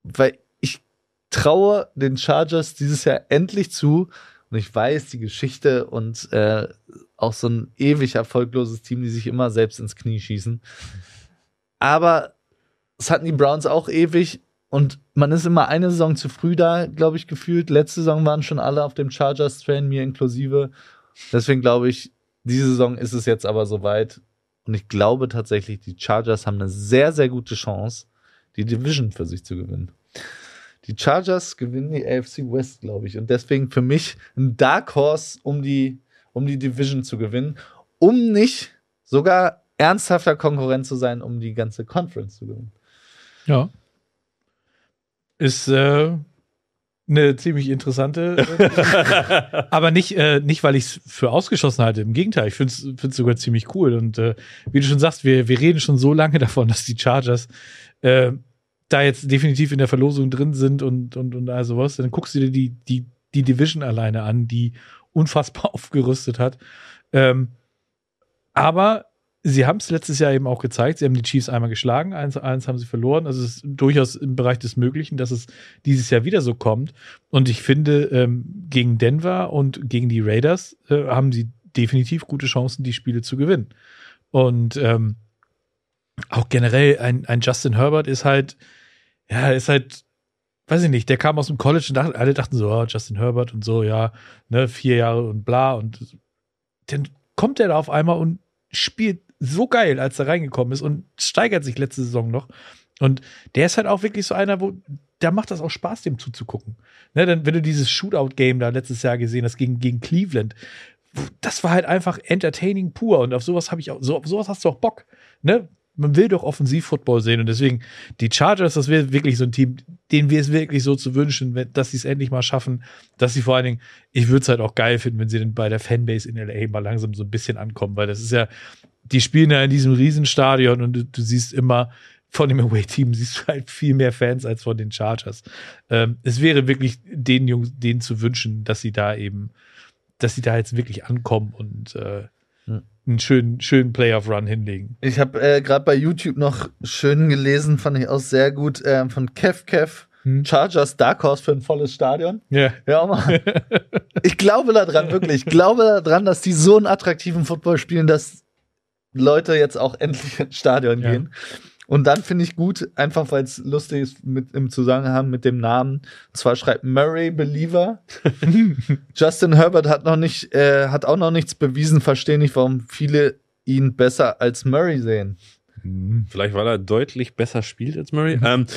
S2: weil ich traue den Chargers dieses Jahr endlich zu. Und ich weiß, die Geschichte und äh, auch so ein ewig erfolgloses Team, die sich immer selbst ins Knie schießen. Aber es hatten die Browns auch ewig und man ist immer eine Saison zu früh da, glaube ich, gefühlt. Letzte Saison waren schon alle auf dem Chargers-Train, mir inklusive. Deswegen glaube ich, diese Saison ist es jetzt aber soweit. Und ich glaube tatsächlich, die Chargers haben eine sehr, sehr gute Chance, die Division für sich zu gewinnen. Die Chargers gewinnen die AFC West, glaube ich. Und deswegen für mich ein Dark Horse, um die, um die Division zu gewinnen, um nicht sogar ernsthafter Konkurrent zu sein, um die ganze Conference zu gewinnen.
S4: Ja. Ist äh, eine ziemlich interessante, äh, aber nicht, äh, nicht, weil ich es für ausgeschlossen halte. Im Gegenteil, ich finde es sogar ziemlich cool. Und äh, wie du schon sagst, wir, wir reden schon so lange davon, dass die Chargers äh, da jetzt definitiv in der Verlosung drin sind und, und, und all sowas. Dann guckst du dir die, die, die Division alleine an, die unfassbar aufgerüstet hat. Ähm, aber sie haben es letztes Jahr eben auch gezeigt. Sie haben die Chiefs einmal geschlagen, eins, eins haben sie verloren. Also es ist durchaus im Bereich des Möglichen, dass es dieses Jahr wieder so kommt. Und ich finde, ähm, gegen Denver und gegen die Raiders äh, haben sie definitiv gute Chancen, die Spiele zu gewinnen. Und ähm, auch generell ein, ein Justin Herbert ist halt, ja, ist halt, weiß ich nicht, der kam aus dem College und dacht, alle dachten so, oh, Justin Herbert und so, ja, ne, vier Jahre und bla. Und dann kommt er da auf einmal und spielt so geil, als er reingekommen ist und steigert sich letzte Saison noch. Und der ist halt auch wirklich so einer, wo da macht das auch Spaß, dem zuzugucken. Ne, denn wenn du dieses Shootout-Game da letztes Jahr gesehen hast gegen, gegen Cleveland, das war halt einfach entertaining pur und auf sowas habe ich auch, so, auf sowas hast du auch Bock. Ne? Man will doch Offensiv-Football sehen und deswegen die Chargers, das wäre wirklich so ein Team, denen wir es wirklich so zu wünschen, dass sie es endlich mal schaffen, dass sie vor allen Dingen, ich würde es halt auch geil finden, wenn sie dann bei der Fanbase in LA mal langsam so ein bisschen ankommen, weil das ist ja, die spielen ja in diesem Riesenstadion und du, du siehst immer, von dem Away-Team siehst du halt viel mehr Fans als von den Chargers. Ähm, es wäre wirklich den Jungs, denen zu wünschen, dass sie da eben, dass sie da jetzt wirklich ankommen und äh. Einen schönen, schönen Playoff-Run hinlegen.
S2: Ich habe äh, gerade bei YouTube noch schön gelesen, fand ich auch sehr gut, äh, von Kev Kev. Hm. Chargers Dark Horse für ein volles Stadion.
S4: Ja.
S2: Ja, Mann. ich glaube daran, wirklich. Ich glaube daran, dass die so einen attraktiven Football spielen, dass Leute jetzt auch endlich ins Stadion ja. gehen. Und dann finde ich gut, einfach weil es lustig ist mit im Zusammenhang mit dem Namen. Und zwar schreibt Murray Believer. Justin Herbert hat noch nicht, äh, hat auch noch nichts bewiesen, verstehe nicht, warum viele ihn besser als Murray sehen.
S3: Hm. Vielleicht, weil er deutlich besser spielt als Murray. ähm,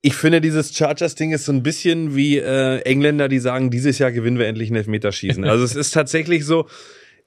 S3: ich finde, dieses Chargers-Ding ist so ein bisschen wie äh, Engländer, die sagen, dieses Jahr gewinnen wir endlich ein Elfmeterschießen. Also es ist tatsächlich so,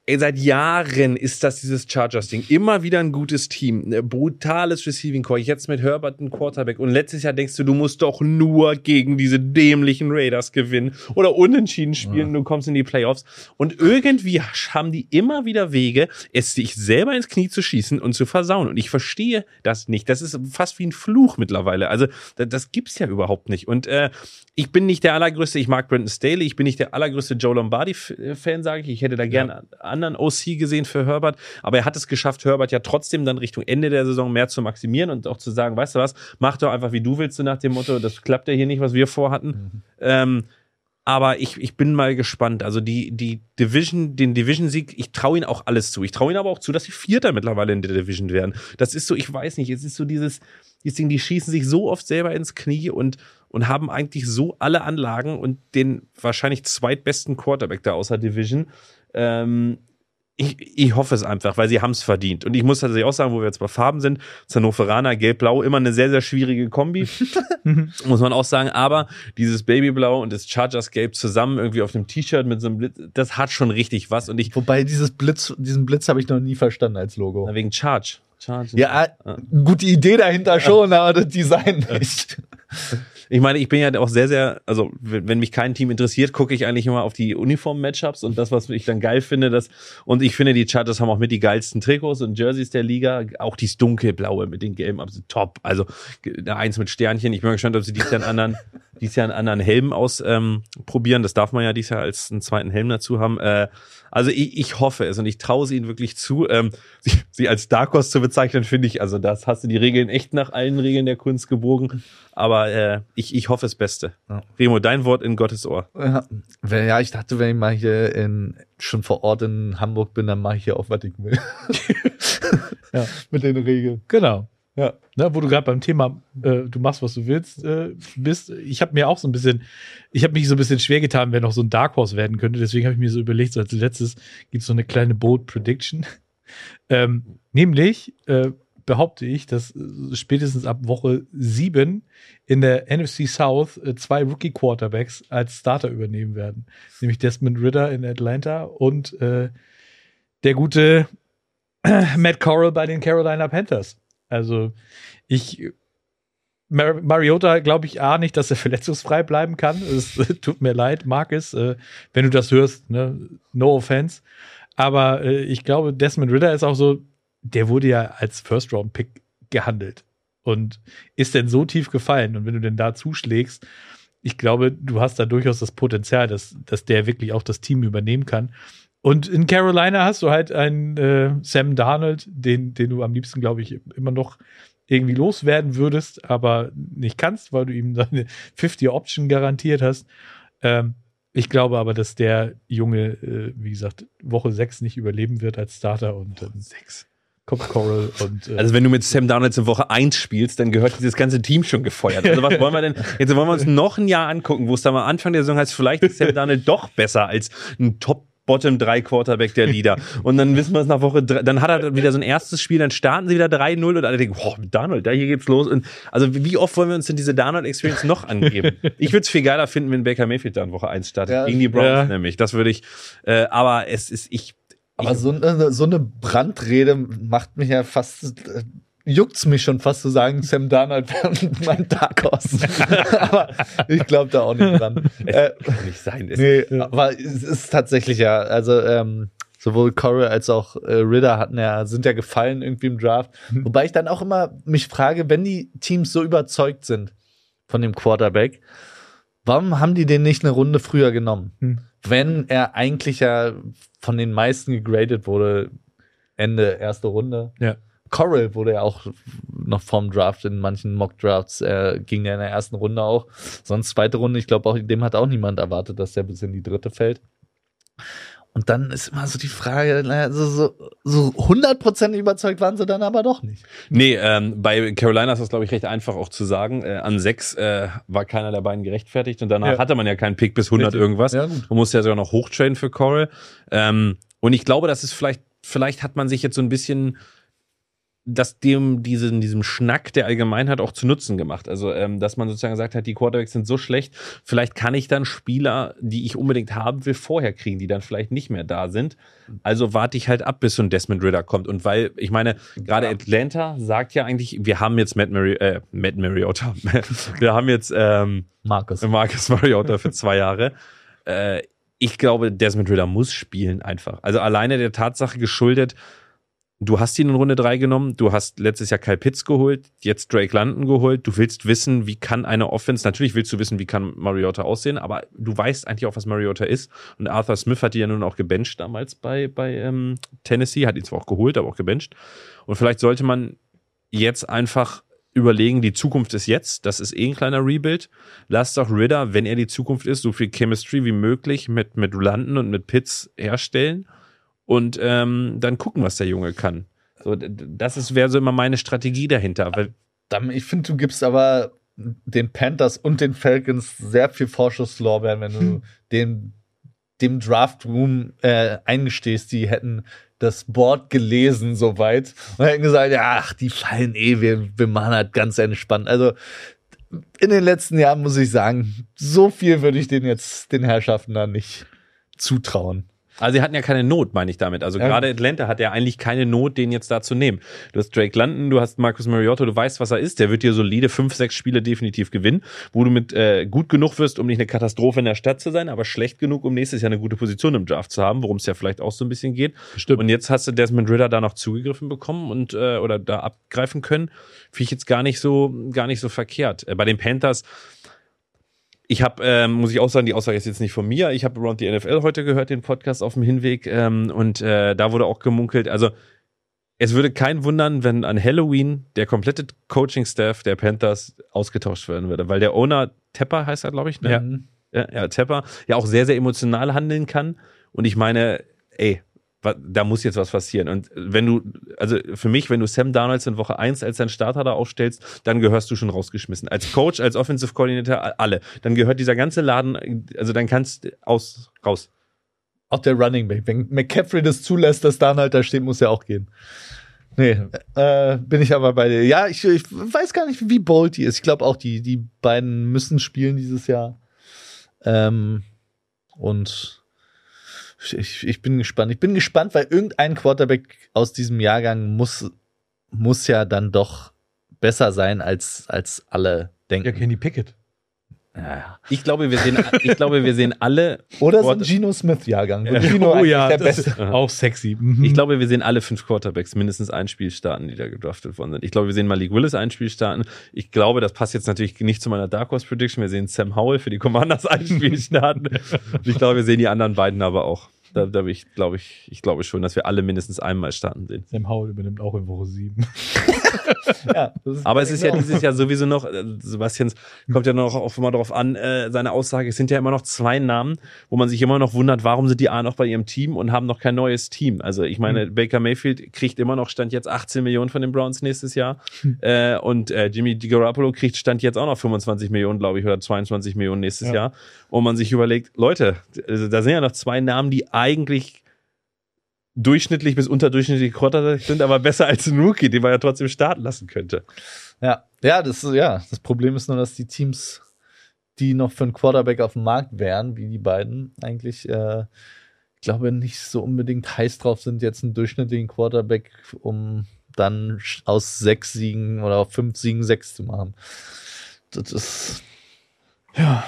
S3: Ey, seit Jahren ist das dieses Chargers-Ding. Immer wieder ein gutes Team. Brutales Receiving Core. Jetzt mit Herbert ein Quarterback. Und letztes Jahr denkst du, du musst doch nur gegen diese dämlichen Raiders gewinnen oder unentschieden spielen. Ja. Du kommst in die Playoffs. Und irgendwie haben die immer wieder Wege, es sich selber ins Knie zu schießen und zu versauen. Und ich verstehe das nicht. Das ist fast wie ein Fluch mittlerweile. Also, das, das gibt's ja überhaupt nicht. Und äh, ich bin nicht der allergrößte, ich mag Brandon Staley, ich bin nicht der allergrößte Joe Lombardi-Fan, sage ich. Ich hätte da gern ja anderen OC gesehen für Herbert, aber er hat es geschafft, Herbert ja trotzdem dann Richtung Ende der Saison mehr zu maximieren und auch zu sagen, weißt du was, mach doch einfach wie du willst, so nach dem Motto, das klappt ja hier nicht, was wir vorhatten. Mhm. Ähm, aber ich, ich bin mal gespannt. Also die, die Division, den Division-Sieg, ich traue ihnen auch alles zu. Ich traue ihnen aber auch zu, dass sie Vierter mittlerweile in der Division werden. Das ist so, ich weiß nicht, es ist so dieses, dieses Ding, die schießen sich so oft selber ins Knie und, und haben eigentlich so alle Anlagen und den wahrscheinlich zweitbesten Quarterback da außer Division. Ähm, ich, ich hoffe es einfach, weil sie haben es verdient. Und ich muss tatsächlich auch sagen, wo wir jetzt bei Farben sind, Hannoveraner, Gelb-Blau, immer eine sehr, sehr schwierige Kombi. muss man auch sagen. Aber dieses Babyblau und das Chargers Gelb zusammen irgendwie auf dem T-Shirt mit so einem Blitz, das hat schon richtig was. Und ich.
S2: Wobei dieses Blitz, diesen Blitz habe ich noch nie verstanden als Logo.
S3: wegen Charge.
S2: Charge. Ja, ja, gute Idee dahinter schon, aber das Design nicht.
S3: ich meine, ich bin ja auch sehr, sehr, also wenn, mich kein Team interessiert, gucke ich eigentlich immer auf die Uniform-Matchups und das, was ich dann geil finde, das, und ich finde, die Chargers haben auch mit die geilsten Trikots und Jerseys der Liga, auch dieses dunkelblaue mit den gelben, also top. Also eins mit Sternchen. Ich bin mal gespannt, ob sie dies Jahr einen anderen, dies Jahr einen anderen Helm aus ähm. Das darf man ja dies Jahr als einen zweiten Helm dazu haben. Äh, also ich, ich hoffe es und ich traue sie ihnen wirklich zu. Ähm, sie, sie als Dark Horse zu bezeichnen, finde ich, also das hast du die Regeln echt nach allen Regeln der Kunst gebogen. Aber äh, ich, ich hoffe das Beste.
S2: Ja.
S3: Remo, dein Wort in Gottes Ohr.
S2: Ja, wenn- ja, ich dachte, wenn ich mal hier in, schon vor Ort in Hamburg bin, dann mache ich hier auch, was ich will.
S4: Ja.
S2: Mit den Regeln.
S4: Genau.
S2: Ja.
S4: Ne, wo du gerade beim Thema, äh, du machst, was du willst, äh, bist. Ich habe mir auch so ein bisschen, ich habe mich so ein bisschen schwer getan, wer noch so ein Dark Horse werden könnte. Deswegen habe ich mir so überlegt, so als letztes gibt es so eine kleine Bold Prediction. ähm, nämlich äh, behaupte ich, dass äh, spätestens ab Woche sieben in der NFC South äh, zwei Rookie Quarterbacks als Starter übernehmen werden. Nämlich Desmond Ritter in Atlanta und äh, der gute Matt Corral bei den Carolina Panthers. Also ich Mar Mariota glaube ich A nicht, dass er verletzungsfrei bleiben kann. Es tut mir leid, Marcus, äh, wenn du das hörst, ne? no offense. Aber äh, ich glaube, Desmond Ritter ist auch so, der wurde ja als First-Round-Pick gehandelt und ist denn so tief gefallen. Und wenn du denn da zuschlägst, ich glaube, du hast da durchaus das Potenzial, dass, dass der wirklich auch das Team übernehmen kann. Und in Carolina hast du halt einen äh, Sam Darnold, den, den du am liebsten, glaube ich, immer noch irgendwie loswerden würdest, aber nicht kannst, weil du ihm seine 50-Option garantiert hast. Ähm, ich glaube aber, dass der Junge, äh, wie gesagt, Woche 6 nicht überleben wird als Starter und ähm,
S3: Sechs.
S4: kommt Coral und äh,
S3: Also wenn du mit Sam Darnold in Woche 1 spielst, dann gehört dieses ganze Team schon gefeuert. Also was wollen wir denn, jetzt wollen wir uns noch ein Jahr angucken, wo es dann mal Anfang der Saison heißt, vielleicht ist Sam Darnold doch besser als ein Top Bottom 3 Quarterback der Liga. Und dann wissen wir es nach Woche 3, dann hat er wieder so ein erstes Spiel, dann starten sie wieder 3-0 und alle denken, boah, Darnold, da hier geht's los. Und also wie oft wollen wir uns denn diese Darnold Experience noch angeben? Ich würde es viel geiler finden, wenn Baker Mayfield da in Woche 1 startet.
S2: Ja,
S3: gegen die Browns
S4: ja.
S3: nämlich. Das würde ich, äh, aber es ist, ich,
S2: Aber so, eine, so eine Brandrede macht mich ja fast, äh, juckt's mich schon fast zu sagen, Sam Darnold wäre mein Dark Horse. aber ich glaube da auch nicht dran. äh,
S3: kann nicht sein. Es
S2: nee, aber es ist tatsächlich ja, also ähm, sowohl Corey als auch äh, Ritter hatten ja, sind ja gefallen irgendwie im Draft. Wobei ich dann auch immer mich frage, wenn die Teams so überzeugt sind von dem Quarterback, warum haben die den nicht eine Runde früher genommen?
S4: Hm.
S2: Wenn er eigentlich ja von den meisten gegradet wurde, Ende erste Runde.
S4: Ja.
S2: Corral wurde ja auch noch vorm Draft in manchen Mock-Drafts, äh, ging der in der ersten Runde auch. Sonst zweite Runde, ich glaube auch, dem hat auch niemand erwartet, dass der bis in die dritte fällt. Und dann ist immer so die Frage, naja, so, so, so 100% überzeugt waren sie dann aber doch nicht.
S3: Nee, ähm, bei Carolina ist das, glaube ich, recht einfach auch zu sagen. Äh, an sechs äh, war keiner der beiden gerechtfertigt und danach
S4: Ja.
S3: hatte man ja keinen Pick bis 100
S4: Richtig.
S3: irgendwas.
S2: Ja, gut.
S3: Man musste ja sogar noch hochtraden für Coral. Ähm, und ich glaube, das ist vielleicht, vielleicht hat man sich jetzt so ein bisschen das dem, diesen, diesem Schnack der Allgemeinheit auch zu Nutzen gemacht. Also, ähm, dass man sozusagen gesagt hat, die Quarterbacks sind so schlecht, vielleicht kann ich dann Spieler, die ich unbedingt haben will, vorher kriegen, die dann vielleicht nicht mehr da sind. Also warte ich halt ab, bis so ein Desmond Ritter kommt. Und weil, ich meine, gerade Atlanta sagt ja eigentlich, wir haben jetzt Matt, Mari äh, Matt Mariota. wir haben jetzt ähm,
S2: Markus.
S3: Marcus Mariota für zwei Jahre. Äh, ich glaube, Desmond Ritter muss spielen einfach. Also alleine der Tatsache geschuldet, du hast ihn in Runde drei genommen, du hast letztes Jahr Kyle Pitts geholt, jetzt Drake London geholt, du willst wissen, wie kann eine Offense, natürlich willst du wissen, wie kann Mariota aussehen, aber du weißt eigentlich auch, was Mariota ist. Und Arthur Smith hat ihn ja nun auch gebencht damals bei, bei ähm, Tennessee, hat ihn zwar auch geholt, aber auch gebencht. Und vielleicht sollte man jetzt einfach überlegen, die Zukunft ist jetzt, das ist eh ein kleiner Rebuild. Lass doch Ritter, wenn er die Zukunft ist, so viel Chemistry wie möglich mit, mit London und mit Pitts herstellen und ähm, dann gucken, was der Junge kann. So, das ist wäre so immer meine Strategie dahinter. Weil,
S2: Ich finde, du gibst aber den Panthers und den Falcons sehr viel Vorschusslorbeeren, wenn du dem, dem Draft Room äh, eingestehst, die hätten das Board gelesen soweit und hätten gesagt, ja, ach, die fallen eh, wir, wir machen halt ganz entspannt. Also in den letzten Jahren muss ich sagen, so viel würde ich den jetzt den Herrschaften da nicht zutrauen.
S3: Also sie hatten ja keine Not, meine ich damit. Also
S2: Ja.
S3: gerade Atlanta hat ja eigentlich keine Not, den jetzt da zu nehmen. Du hast Drake London, du hast Marcus Mariotto, du weißt, was er ist. Der wird dir solide fünf, sechs Spiele definitiv gewinnen, wo du mit äh, gut genug wirst, um nicht eine Katastrophe in der Stadt zu sein, aber schlecht genug, um nächstes Jahr eine gute Position im Draft zu haben, worum es ja vielleicht auch so ein bisschen geht.
S4: Stimmt.
S3: Und jetzt hast du Desmond Ritter da noch zugegriffen bekommen und äh, oder da abgreifen können. Finde ich jetzt gar nicht so gar nicht so verkehrt. Äh, bei den Panthers ich habe, ähm, muss ich auch sagen, die Aussage ist jetzt nicht von mir. Ich habe Around the NFL heute gehört, den Podcast auf dem Hinweg. Ähm, und äh, da wurde auch gemunkelt, also es würde kein wundern, wenn an Halloween der komplette Coaching-Staff der Panthers ausgetauscht werden würde. Weil der Owner Tepper heißt er, glaube ich, ne?
S4: Ja.
S3: ja, ja, Tepper, ja auch sehr, sehr emotional handeln kann. Und ich meine, ey, da muss jetzt was passieren. Und wenn du, also für mich, wenn du Sam Darnold in Woche 1 als dein Starter da aufstellst, dann gehörst du schon rausgeschmissen. Als Coach, als Offensive Coordinator, alle. Dann gehört dieser ganze Laden, also dann kannst aus, raus.
S2: Auch der Running Back. Wenn McCaffrey das zulässt, dass Darnold da steht, muss er auch gehen. Nee, äh, bin ich aber bei dir. Ja, ich, ich weiß gar nicht, wie bold die ist. Ich glaube auch, die, die beiden müssen spielen dieses Jahr. Ähm, und ich, ich bin gespannt. Ich bin gespannt, weil irgendein Quarterback aus diesem Jahrgang muss, muss ja dann doch besser sein, als, als alle denken.
S4: Ja, Kenny Pickett.
S2: Ja.
S3: Ich glaube, wir sehen, ich glaube, wir sehen alle,
S2: Oder so ein Gino Smith-Jahrgang.
S3: Ja.
S2: Gino
S4: oh ja,
S2: der Beste.
S4: auch sexy. Mhm.
S3: ich glaube, wir sehen alle fünf Quarterbacks mindestens ein Spiel starten, die da gedraftet worden sind. Ich glaube, wir sehen Malik Willis ein Spiel starten. Ich glaube, das passt jetzt natürlich nicht zu meiner Dark Horse Prediction. Wir sehen Sam Howell für die Commanders ein Spiel starten. Und ich glaube, wir sehen die anderen beiden aber auch. Da, da ich, glaube ich, ich glaube schon, dass wir alle mindestens einmal starten sehen.
S4: Sam Howell übernimmt auch in Woche 7.
S2: Ja,
S3: Aber es ist ja
S2: genau.
S3: dieses Jahr sowieso noch, äh, Sebastians kommt ja noch auch immer darauf an, äh, seine Aussage, es sind ja immer noch zwei Namen, wo man sich immer noch wundert, warum sind die A noch bei ihrem Team und haben noch kein neues Team. Also ich meine, Baker Mayfield kriegt immer noch Stand jetzt 18 Millionen von den Browns nächstes Jahr äh, und äh, Jimmy Garoppolo kriegt Stand jetzt auch noch 25 Millionen, glaube ich, oder 22 Millionen nächstes
S4: Ja.
S3: Jahr. Und man sich überlegt, Leute, also da sind ja noch zwei Namen, die eigentlich durchschnittlich bis unterdurchschnittlich Quarterback sind, aber besser als ein Rookie, den man ja trotzdem starten lassen könnte.
S2: Ja, ja, das, ja, das Problem ist nur, dass die Teams, die noch für einen Quarterback auf dem Markt wären, wie die beiden, eigentlich, äh, ich glaube, nicht so unbedingt heiß drauf sind, jetzt einen durchschnittlichen Quarterback, um dann aus sechs Siegen oder fünf Siegen sechs zu machen. Das ist.
S4: Ja,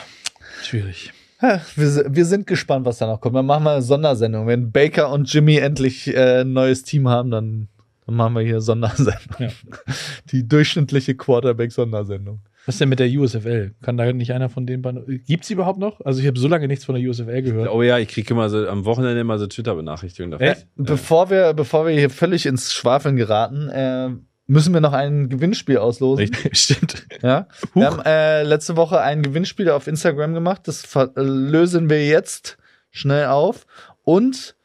S4: schwierig.
S2: Wir, wir sind gespannt, was da noch kommt. Dann machen wir eine Sondersendung. Wenn Baker und Jimmy endlich äh, ein neues Team haben, dann, dann machen wir hier Sondersendung.
S4: Ja.
S2: Die durchschnittliche Quarterback-Sondersendung.
S4: Was denn mit der USFL? Kann da nicht einer von den beiden. Gibt's die überhaupt noch? Also, ich habe so lange nichts von der USFL gehört.
S3: Oh ja, ich kriege immer so am Wochenende immer so Twitter-Benachrichtigungen davon.
S4: Echt?
S2: Bevor wir, bevor wir hier völlig ins Schwafeln geraten, äh, müssen wir noch ein Gewinnspiel auslosen.
S4: Richtig, stimmt.
S2: Ja? Wir haben äh, letzte Woche ein Gewinnspiel auf Instagram gemacht. Das äh, lösen wir jetzt schnell auf. Und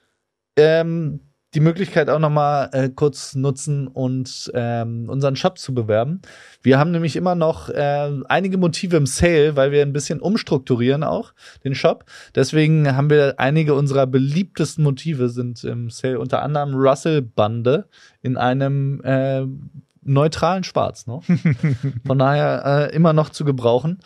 S2: ähm, die Möglichkeit auch noch mal äh, kurz nutzen und ähm, unseren Shop zu bewerben. Wir haben nämlich immer noch äh, einige Motive im Sale, weil wir ein bisschen umstrukturieren auch den Shop. Deswegen haben wir einige unserer beliebtesten Motive sind im Sale, unter anderem Russell Bande in einem äh, neutralen Schwarz. Ne? Von daher äh, immer noch zu gebrauchen.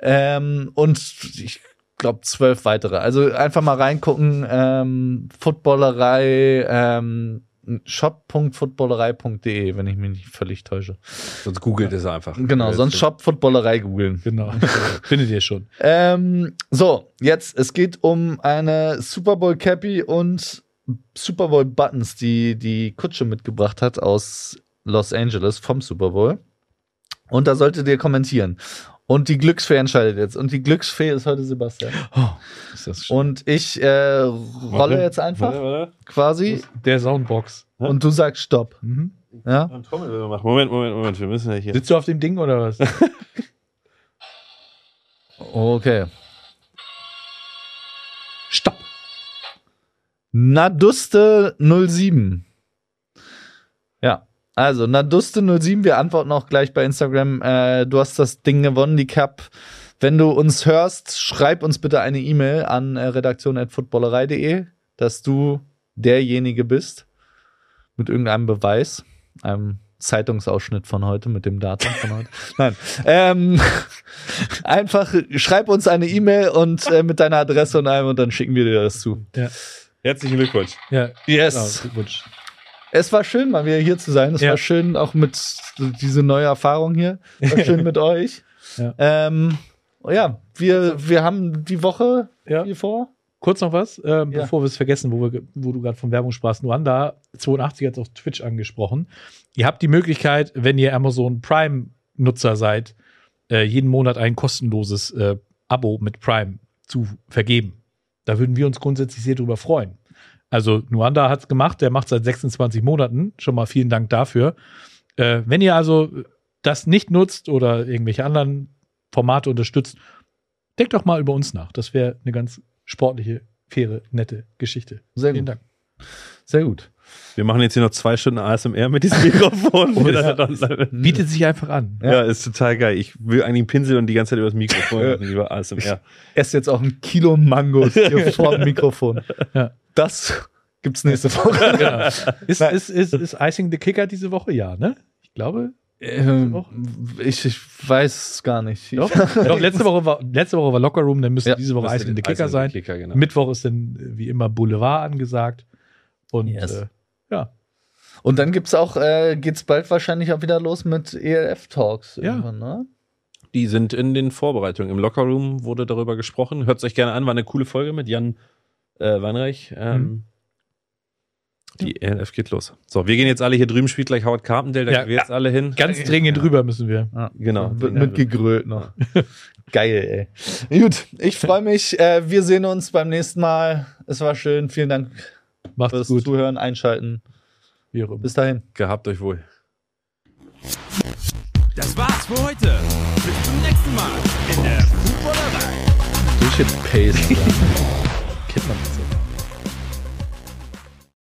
S2: Ähm, und ich glaube zwölf weitere. Also einfach mal reingucken. Ähm, Footballerei, ähm, shop.footballerei.de, wenn ich mich nicht völlig täusche.
S3: Sonst googelt es einfach.
S2: Genau, sonst Shop Footballerei googeln.
S4: Genau. Findet ihr schon.
S2: Ähm, so, jetzt, es geht um eine Super Bowl Cappy und Super Bowl Buttons, die die Kutsche mitgebracht hat aus Los Angeles vom Super Bowl. Und da solltet ihr kommentieren. Und die Glücksfee entscheidet jetzt. Und die Glücksfee ist heute Sebastian.
S4: Oh, ist das schön.
S2: Und ich äh, rolle
S3: Warte,
S2: jetzt einfach
S3: Warte, warte.
S2: quasi
S4: Der Soundbox.
S2: und du sagst Stopp.
S4: Mhm.
S2: Ja?
S3: Moment, Moment, Moment. Wir müssen ja hier.
S4: Sitzt du auf dem Ding oder was?
S2: Okay.
S4: Stopp.
S2: Naduste 07. Ja. Also, Naduste 07, wir antworten auch gleich bei Instagram. Äh, du hast das Ding gewonnen, die Cup. Wenn du uns hörst, schreib uns bitte eine E-Mail an äh, redaktion.footballerei.de, dass du derjenige bist mit irgendeinem Beweis, einem Zeitungsausschnitt von heute mit dem Datum von heute. Nein. Ähm, einfach schreib uns eine E-Mail und äh, mit deiner Adresse und allem und dann schicken wir dir das zu.
S4: Ja.
S3: Herzlichen Glückwunsch.
S4: Ja,
S2: Yes.
S4: genau, Glückwunsch.
S2: Es war schön, mal wieder hier zu sein. Es
S4: Ja.
S2: war schön, auch mit diese neue Erfahrung hier. War schön mit euch.
S4: Ja.
S2: Ähm, ja, wir, wir haben die Woche
S4: Ja.
S2: hier vor.
S4: Kurz noch was, äh, bevor wir es vergessen, wo, wir, wo du gerade von Werbung sprachst. Nuanda 82 hat es auf Twitch angesprochen. Ihr habt die Möglichkeit, wenn ihr Amazon Prime-Nutzer seid, äh, jeden Monat ein kostenloses äh, Abo mit Prime zu vergeben. Da würden wir uns grundsätzlich sehr drüber freuen. Also Nuanda hat es gemacht, der macht seit 26 Monaten. Schon mal vielen Dank dafür. Äh, wenn ihr also das nicht nutzt oder irgendwelche anderen Formate unterstützt, denkt doch mal über uns nach. Das wäre eine ganz sportliche, faire, nette Geschichte.
S2: Sehr
S4: Vielen
S2: gut.
S4: Dank.
S2: Sehr gut.
S3: Wir machen jetzt hier noch zwei Stunden ASMR mit diesem Mikrofon.
S4: Oh,
S3: ja.
S4: ja. Bietet sich einfach an.
S3: ja, ist total geil. Ich will eigentlich einen Pinsel und die ganze Zeit über das Mikrofon machen, lieber ASMR.
S2: Ess jetzt auch ein Kilo Mangos hier vor dem Mikrofon.
S4: Ja.
S2: Das gibt's nächste Woche.
S4: Genau. Ist, ist, ist, ist Icing the Kicker diese Woche? Ja, ne? Ich glaube.
S2: Ähm, ich, ich weiß es gar nicht.
S4: Doch, doch letzte, Woche war, letzte Woche war Locker Room, dann müsste
S2: Ja,
S4: diese Woche Icing the Kicker
S3: Icing the
S4: sein.
S3: Kicker, genau.
S4: Mittwoch ist dann äh, wie immer Boulevard angesagt. Und
S2: Yes.
S4: äh, ja,
S2: Und dann gibt's auch, äh, geht's bald wahrscheinlich auch wieder los mit ELF-Talks.
S4: Ja.
S2: irgendwann, Ne?
S3: Die sind in den Vorbereitungen. Im Lockerroom wurde darüber gesprochen. Hört es euch gerne an, war eine coole Folge mit Jan äh, Weinreich. Ähm,
S4: Mhm.
S3: Die ELF geht los. So, wir gehen jetzt alle hier drüben, spielt gleich Howard Carpendale, da
S4: Ja,
S3: gehen wir jetzt alle hin.
S4: ganz dringend drüber müssen wir.
S2: Ja.
S3: Genau.
S2: Wird mit gegrölt noch. Geil, ey. Gut, ich freue mich. Äh, wir sehen uns beim nächsten Mal. Es war schön. Vielen Dank
S4: Macht's
S2: fürs
S4: gut.
S2: Zuhören, Einschalten.
S4: Wie auch immer.
S2: Bis dahin.
S3: Gehabt euch wohl.
S1: Das war's für heute. Bis zum nächsten Mal in der Footballerei.
S2: Durchgepaced.
S4: Kennt man das.